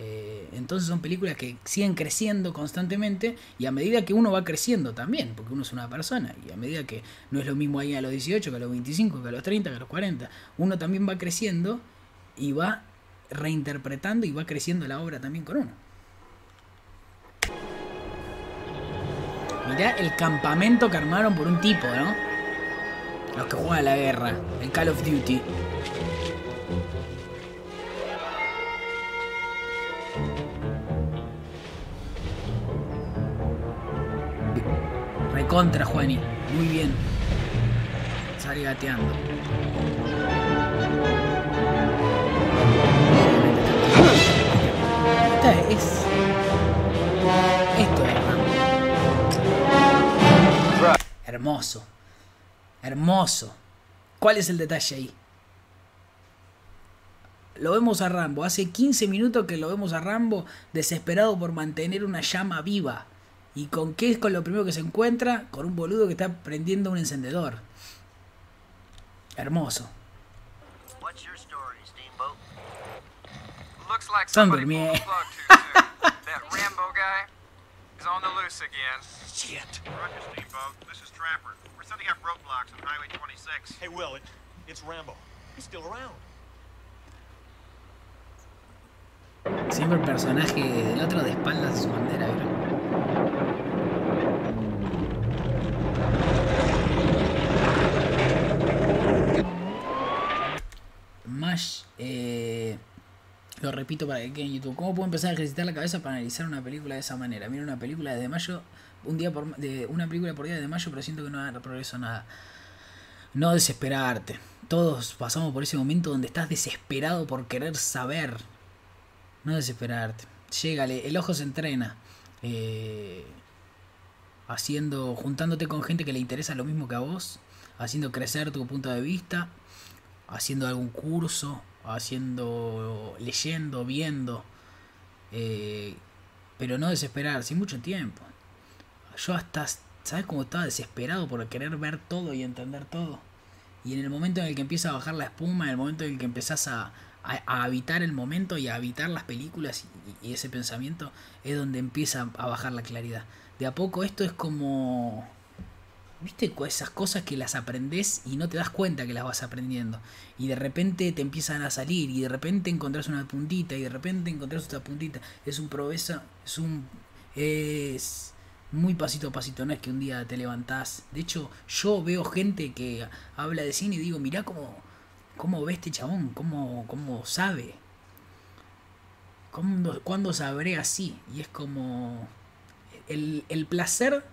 eh, entonces son películas que siguen creciendo constantemente y a medida que uno va creciendo también, porque uno es una persona y a medida que no es lo mismo ahí a los 18 que a los 25, que a los 30, que a los 40, uno también va creciendo y va reinterpretando y va creciendo la obra también con uno. Mirá el campamento que armaron por un tipo, ¿no? Los que juegan la guerra, el Call of Duty. Recontra, Juani. Muy bien. Sale gateando. es... Esto es. Hermoso. Hermoso. ¿Cuál es el detalle ahí? Lo vemos a Rambo. Hace 15 minutos que lo vemos a Rambo desesperado por mantener una llama viva. ¿Y con qué es con lo primero que se encuentra? Con un boludo que está prendiendo un encendedor. Hermoso. Highway 26. Hey, Will, it, it's Rambo. He's still around. Siempre el personaje del otro de espaldas a su bandera, eh, lo repito para que quede en YouTube. ¿Cómo puedo empezar a ejercitar la cabeza para analizar una película de esa manera? Mira una película desde mayo, un día por de una película por día de mayo, pero siento que no progreso nada. No desesperarte. Todos pasamos por ese momento donde estás desesperado por querer saber. No desesperarte. Llégale, el ojo se entrena. eh, haciendo, juntándote con gente que le interesa lo mismo que a vos, haciendo crecer tu punto de vista, haciendo algún curso, haciendo, leyendo, viendo, eh, pero no desesperar, sin mucho tiempo. Yo hasta, ¿sabes cómo estaba desesperado por querer ver todo y entender todo? Y en el momento en el que empieza a bajar la espuma, en el momento en el que empezás a, a, a habitar el momento y a habitar las películas y, y ese pensamiento, es donde empieza a bajar la claridad. De a poco esto es como... ¿Viste esas cosas que las aprendes y no te das cuenta que las vas aprendiendo? Y de repente te empiezan a salir y de repente encontrás una puntita y de repente encontrás otra puntita. Es un proveso, es un... es muy pasito a pasito, no es que un día te levantás. De hecho, yo veo gente que habla de cine y digo, mirá cómo, cómo ve este chabón, cómo, cómo sabe. ¿Cuándo, cuándo sabré así? Y es como el, el placer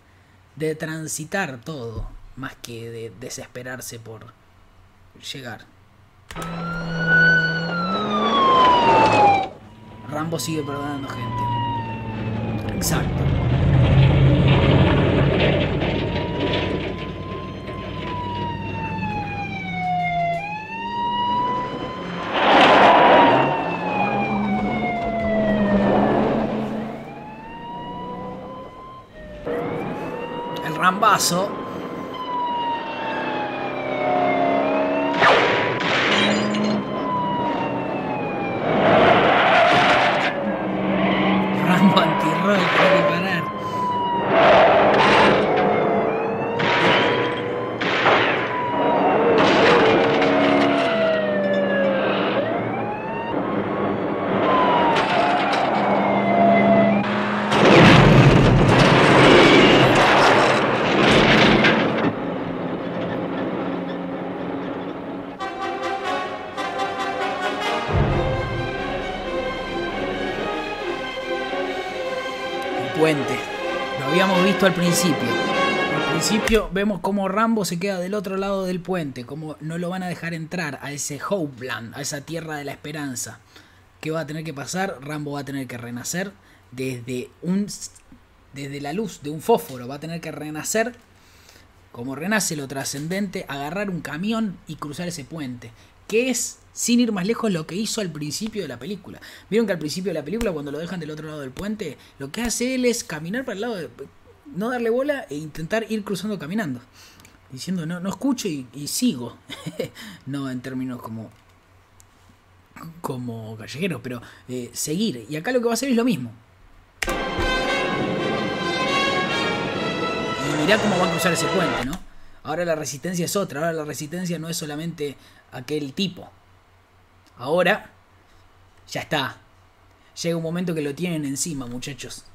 de transitar todo, más que de desesperarse por llegar. Rambo sigue perdonando gente. Exacto. El rambazo. Vemos cómo Rambo se queda del otro lado del puente, como no lo van a dejar entrar a ese Hopeland, a esa tierra de la esperanza. ¿Qué va a tener que pasar? Rambo va a tener que renacer desde un desde la luz de un fósforo, va a tener que renacer como renace lo trascendente, agarrar un camión y cruzar ese puente, que es sin ir más lejos lo que hizo al principio de la película. Vieron que al principio de la película cuando lo dejan del otro lado del puente, lo que hace él es caminar para el lado de no darle bola e intentar ir cruzando caminando. Diciendo, no, no escucho y, sigo. no en términos como como callejeros, pero eh, seguir. Y acá lo que va a hacer es lo mismo. Y mirá cómo va a cruzar ese puente, ¿no? Ahora la resistencia es otra. Ahora la resistencia no es solamente aquel tipo. Ahora ya está. Llega un momento que lo tienen encima, muchachos.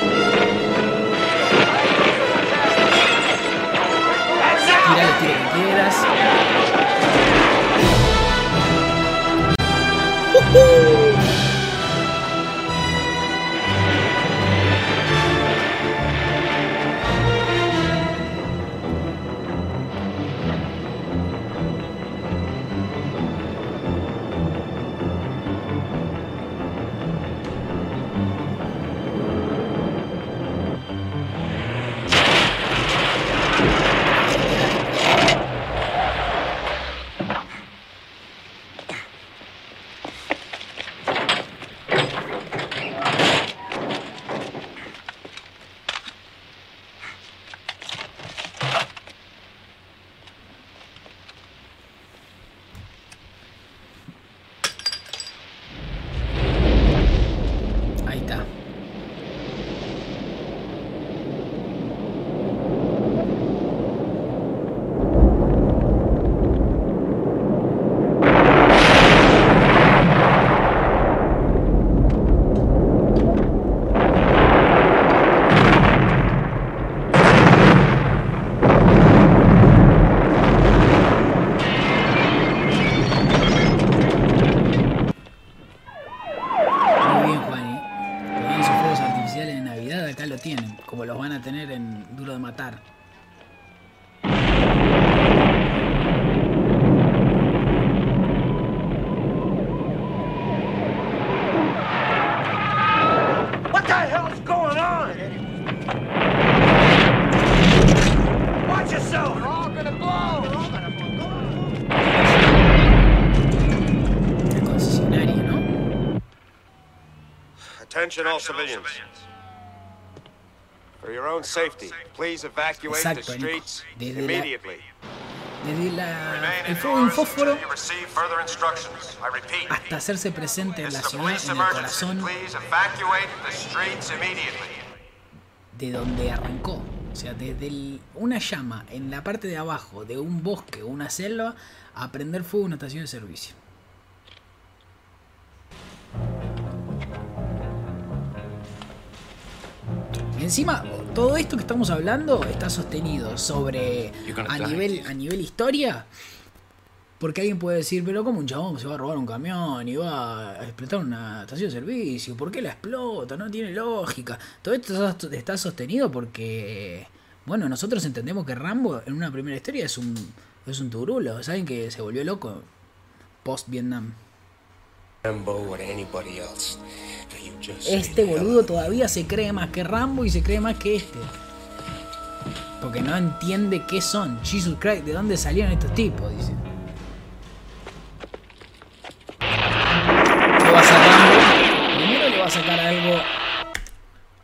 Thank you. Exacto, Desde la-. Desde la, el fuego de un fósforo You receive further instructions. I repeat. hasta hacerse presente en la ciudad, en el corazón Please evacuate the streets immediately. de donde arrancó. O sea, desde el- una llama en la parte de abajo de un bosque o una selva a prender fuego una estación de servicio. Encima, todo esto que estamos hablando está sostenido sobre a nivel, a nivel historia. Porque alguien puede decir, pero como un chabón se va a robar un camión y va a explotar una estación de servicio? ¿Por qué la explota? No tiene lógica. Todo esto está- está sostenido porque, bueno, nosotros entendemos que Rambo en una primera historia es un, es un turulo. ¿Saben que se volvió loco post-Vietnam? Rambo or anybody else. Este boludo todavía se cree más que Rambo y se cree más que este. Porque no entiende qué son. Jesus Christ, ¿de dónde salieron estos tipos? Dice. ¿Qué va a Rambo? Primero le va a sacar algo.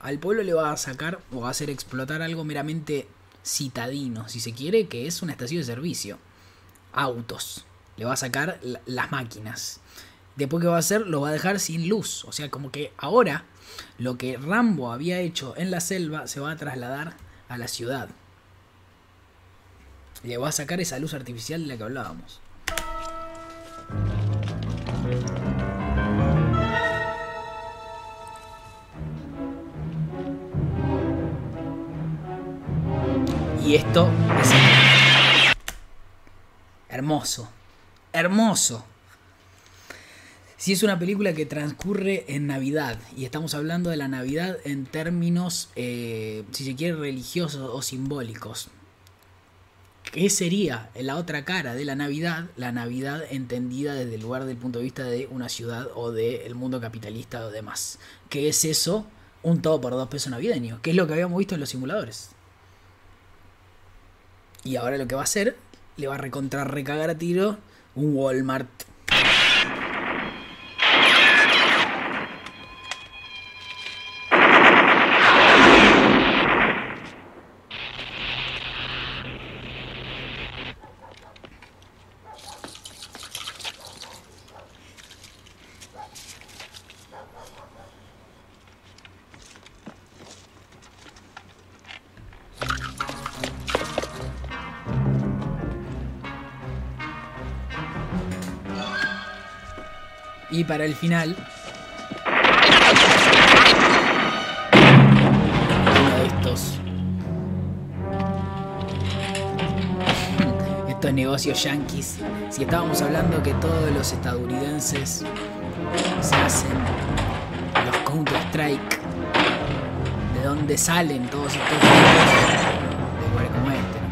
Al pueblo le va a sacar o va a hacer explotar algo meramente citadino, si se quiere, que es una estación de servicio. Autos. Le va a sacar la- las máquinas. Después que va a hacer, lo va a dejar sin luz. O sea, como que ahora lo que Rambo había hecho en la selva se va a trasladar a la ciudad. Le va a sacar esa luz artificial de la que hablábamos. Y esto es hermoso. Hermoso. Si es una película que transcurre en Navidad, y estamos hablando de la Navidad en términos, eh, si se quiere, religiosos o simbólicos. ¿Qué sería la otra cara de la Navidad? La Navidad entendida desde el lugar del punto de vista de una ciudad o del mundo capitalista o demás. ¿Qué es eso? Un todo por dos pesos navideño, que es lo que habíamos visto en los simuladores. Y ahora lo que va a hacer, le va a recontra recagar a tiro un Walmart. El final. Estos. Estos negocios yankees. Si estábamos hablando que todos los estadounidenses se hacen los Counter-Strike. ¿De dónde salen todos estos? De lugares como este.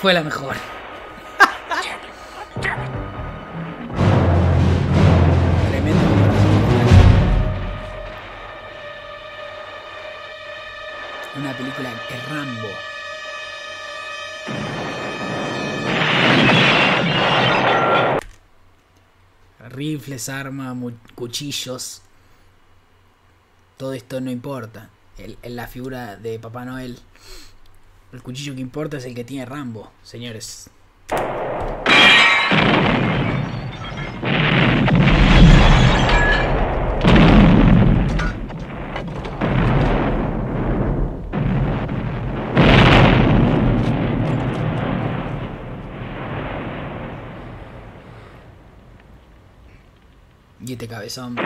Fue la mejor. Tremendo. Una película de Rambo. Rifles, armas, cuchillos. Todo esto no importa. El- la figura de Papá Noel. El cuchillo que importa es el que tiene Rambo, señores. Y este cabezón.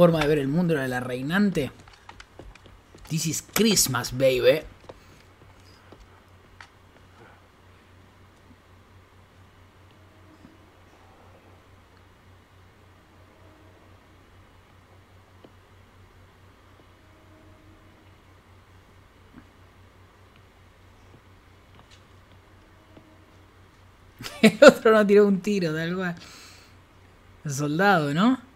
Forma de ver el mundo era la reinante. This is Christmas, baby. El otro no tiró un tiro, tal cual. Soldado, ¿no?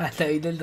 Falta evitar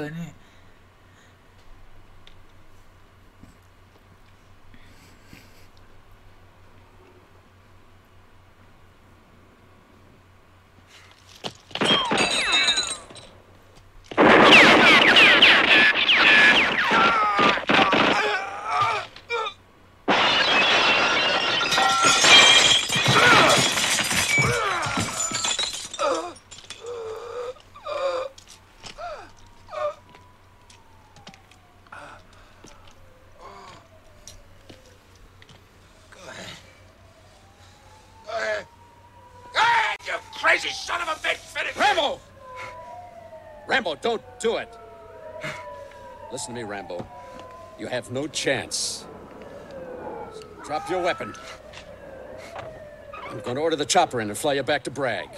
Don't it. Listen to me, Rambo. You have no chance. Drop your weapon. I'm going to order the chopper in and fly you back to Bragg.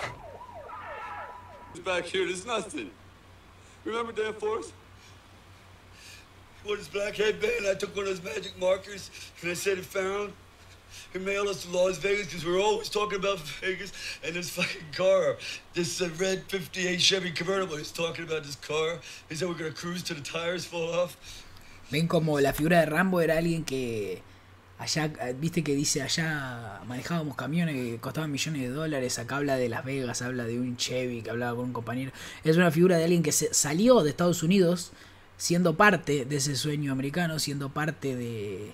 Back here, there's nothing. Remember Dan Force? What his black headband? I took one of those magic markers and I said it found. He mailed us to Las Vegas because we were always talking about Vegas and this fucking car, this uh, red 58 Chevy convertible. He's talking about this car. He said we're gonna cruise till the tires fall off. Ven como la figura de Rambo era alguien que allá, eh, viste que dice allá manejábamos camiones que costaban millones de dólares, acá habla de Las Vegas, habla de un Chevy que hablaba con un compañero. Es una figura de alguien que se salió de Estados Unidos siendo parte de ese sueño americano, siendo parte de,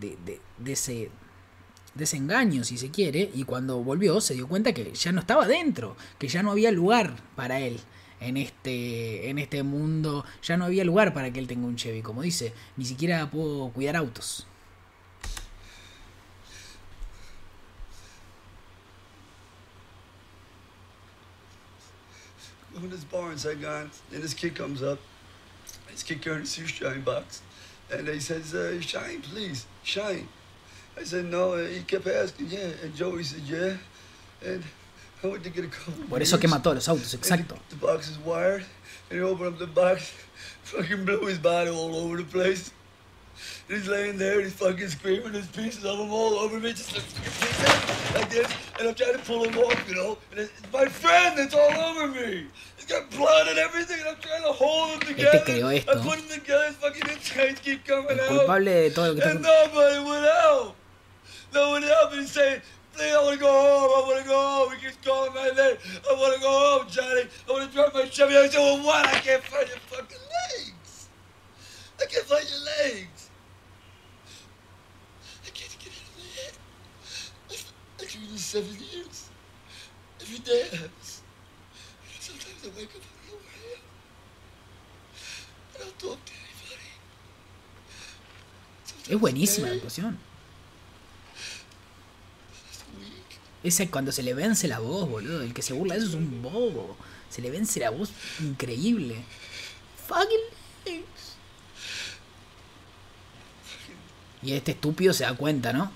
de, de- ese de ese engaño, si se quiere, y cuando volvió se dio cuenta que ya no estaba dentro, que ya no había lugar para él en este, en este mundo, ya no había lugar para que él tenga un Chevy, como dice, ni siquiera puedo cuidar autos. Bar in Saigon, and this kid comes up. This kid carrying a box. And they says, uh, Shine, please, shine. I said, no. Uh, he kept asking, yeah. And Joey said, yeah. And I went to get a couple Por eso beers. quema todos los autos, exacto. The box is wired. And he opened up the box, fucking blew his body all over the place. And he's laying there and he's fucking screaming. There's pieces of him all over me, just like, this. And I'm trying to pull him off, you know. And it's my friend that's all over me. He's got blood and everything, and I'm trying to hold him together. creó I put him together, his fucking insides keep coming out. culpable de todo lo que And nobody would help. No one helped. And he's saying, I want to go home. I want to go home. He keeps calling my name. I want to go home, Johnny. I want to drive my Chevy. I said, well, what? I can't find your fucking legs. I can't find your legs. Seven years. Every day sometimes I wake up and I don't I talk to anybody. Es buenísima la actuación. Ese cuando se le vence la voz, boludo. El que se burla de eso es un bobo. Se le vence la voz increíble. Fucking. Y este estúpido se da cuenta, ¿no?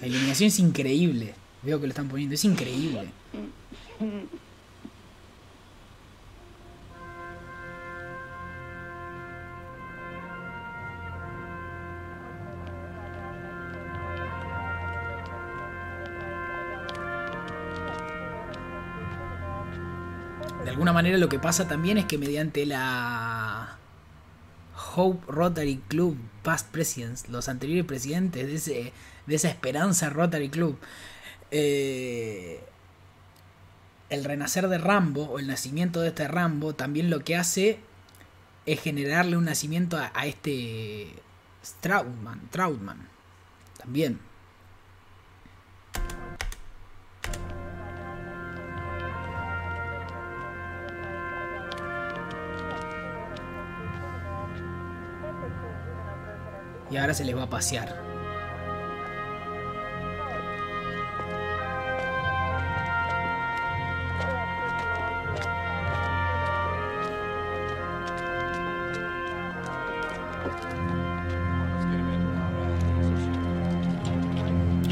La iluminación es increíble. Veo que lo están poniendo. Es increíble. Mm. Lo que pasa también es que mediante la Hope Rotary Club Past Presidents, los anteriores presidentes de, ese, de esa esperanza Rotary Club, eh, el renacer de Rambo o el nacimiento de este Rambo también lo que hace es generarle un nacimiento a, este Strautman, Trautman también. Y ahora se les va a pasear.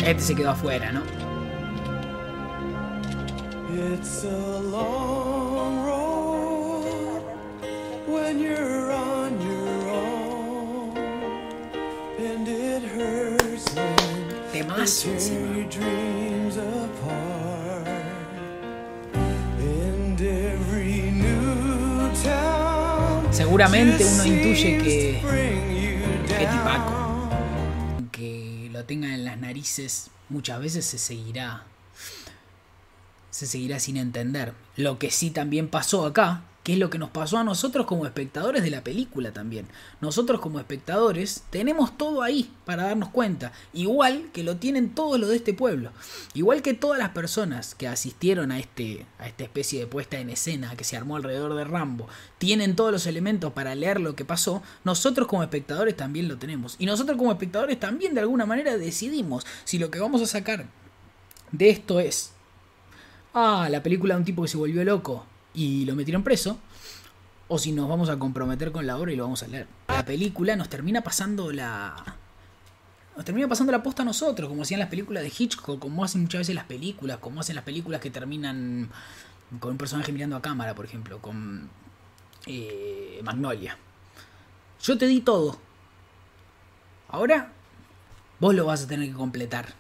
Este se quedó afuera, ¿no? It's a long Temazo encima. Seguramente uno intuye que, que tipaco. Que lo tengan en las narices muchas veces se seguirá. Se seguirá sin entender. Lo que sí también pasó acá, que es lo que nos pasó a nosotros como espectadores de la película también. Nosotros como espectadores tenemos todo ahí para darnos cuenta. Igual que lo tienen todos los de este pueblo. Igual que todas las personas que asistieron a, este, a esta especie de puesta en escena que se armó alrededor de Rambo, tienen todos los elementos para leer lo que pasó, nosotros como espectadores también lo tenemos. Y nosotros como espectadores también de alguna manera decidimos si lo que vamos a sacar de esto es, ah, la película de un tipo que se volvió loco y lo metieron preso, o si nos vamos a comprometer con la obra y lo vamos a leer. La película nos termina pasando la... Nos termina pasando la posta a nosotros, como hacían las películas de Hitchcock, como hacen muchas veces las películas, como hacen las películas que terminan con un personaje mirando a cámara, por ejemplo, con eh, Magnolia. Yo te di todo. Ahora, vos lo vas a tener que completar.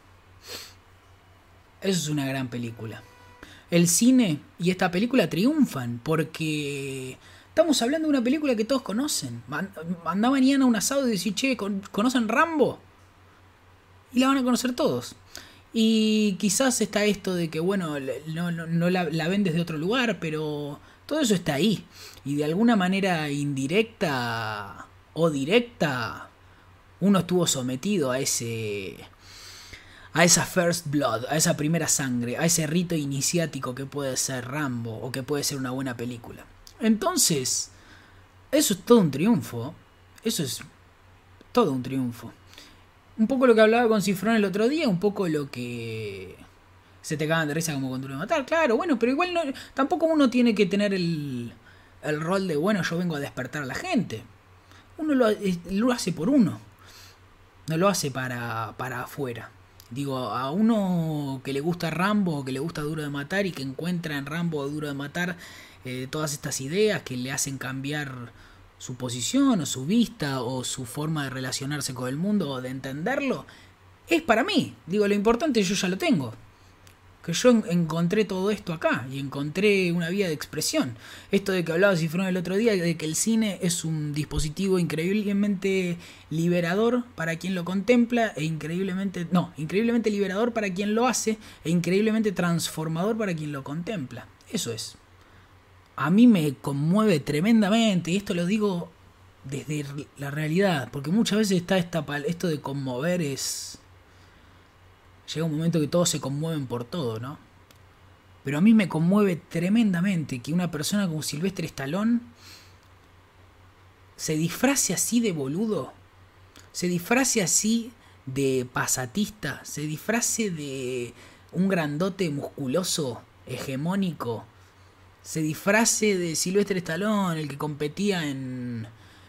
Eso es una gran película. El cine y esta película triunfan porque estamos hablando de una película que todos conocen. Mandá mañana un asado y decís, che, ¿con- ¿conocen Rambo? Y la van a conocer todos. Y quizás está esto de que, bueno, no la, la ven desde otro lugar, pero todo eso está ahí. Y de alguna manera indirecta o directa, uno estuvo sometido a ese a esa first blood, a esa primera sangre, a ese rito iniciático que puede ser Rambo o que puede ser una buena película. Entonces, eso es todo un triunfo. Eso es todo un triunfo. Un poco lo que hablaba con Cifrón el otro día, un poco lo que se te cagan de risa como con Duro de Matar, claro, bueno, pero igual no, tampoco uno tiene que tener el, el rol de, bueno, yo vengo a despertar a la gente. Uno lo, es- lo hace por uno, no lo hace para, para afuera. Digo, a uno que le gusta Rambo, que le gusta Duro de Matar y que encuentra en Rambo Duro de Matar eh, todas estas ideas que le hacen cambiar su posición o su vista o su forma de relacionarse con el mundo o de entenderlo, es para mí. Digo, lo importante yo ya lo tengo. Que yo en- encontré todo esto acá y encontré una vía de expresión. Esto de que hablaba Cifrón el otro día, de que el cine es un dispositivo increíblemente liberador para quien lo contempla e increíblemente, no, increíblemente liberador para quien lo hace e increíblemente transformador para quien lo contempla. Eso es. A mí me conmueve tremendamente y esto lo digo desde la realidad, porque muchas veces está esta, esto de conmover es llega un momento que todos se conmueven por todo, ¿no? Pero a mí me conmueve tremendamente que una persona como Silvestre Stallone se disfrace así de boludo, se disfrace así de pasatista, se disfrace de un grandote musculoso, hegemónico, se disfrace de Silvestre Stallone, el que competía en,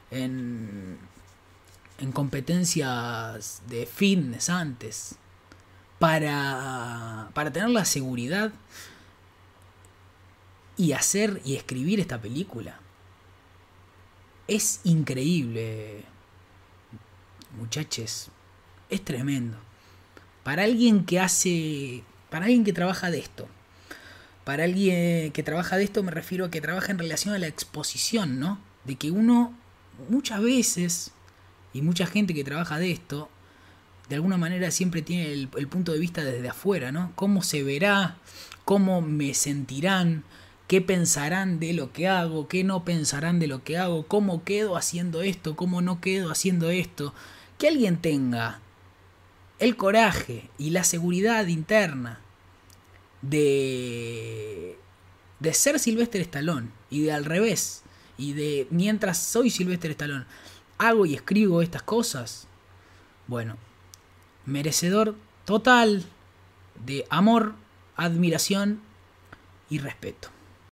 en, en competencias de fitness antes para, para tener la seguridad y hacer y escribir esta película. Es increíble, muchachos. Es tremendo. Para alguien que hace, para alguien que trabaja de esto, para alguien que trabaja de esto me refiero a que trabaja en relación a la exposición, ¿no? De que uno muchas veces, y mucha gente que trabaja de esto, de alguna manera siempre tiene el, punto de vista desde afuera, ¿no? ¿Cómo se verá? ¿Cómo me sentirán? ¿Qué pensarán de lo que hago? ¿Qué no pensarán de lo que hago? ¿Cómo quedo haciendo esto? ¿Cómo no quedo haciendo esto? Que alguien tenga el coraje y la seguridad interna de, de ser Sylvester Stallone y de al revés y de mientras soy Sylvester Stallone hago y escribo estas cosas bueno merecedor total de amor admiración y respeto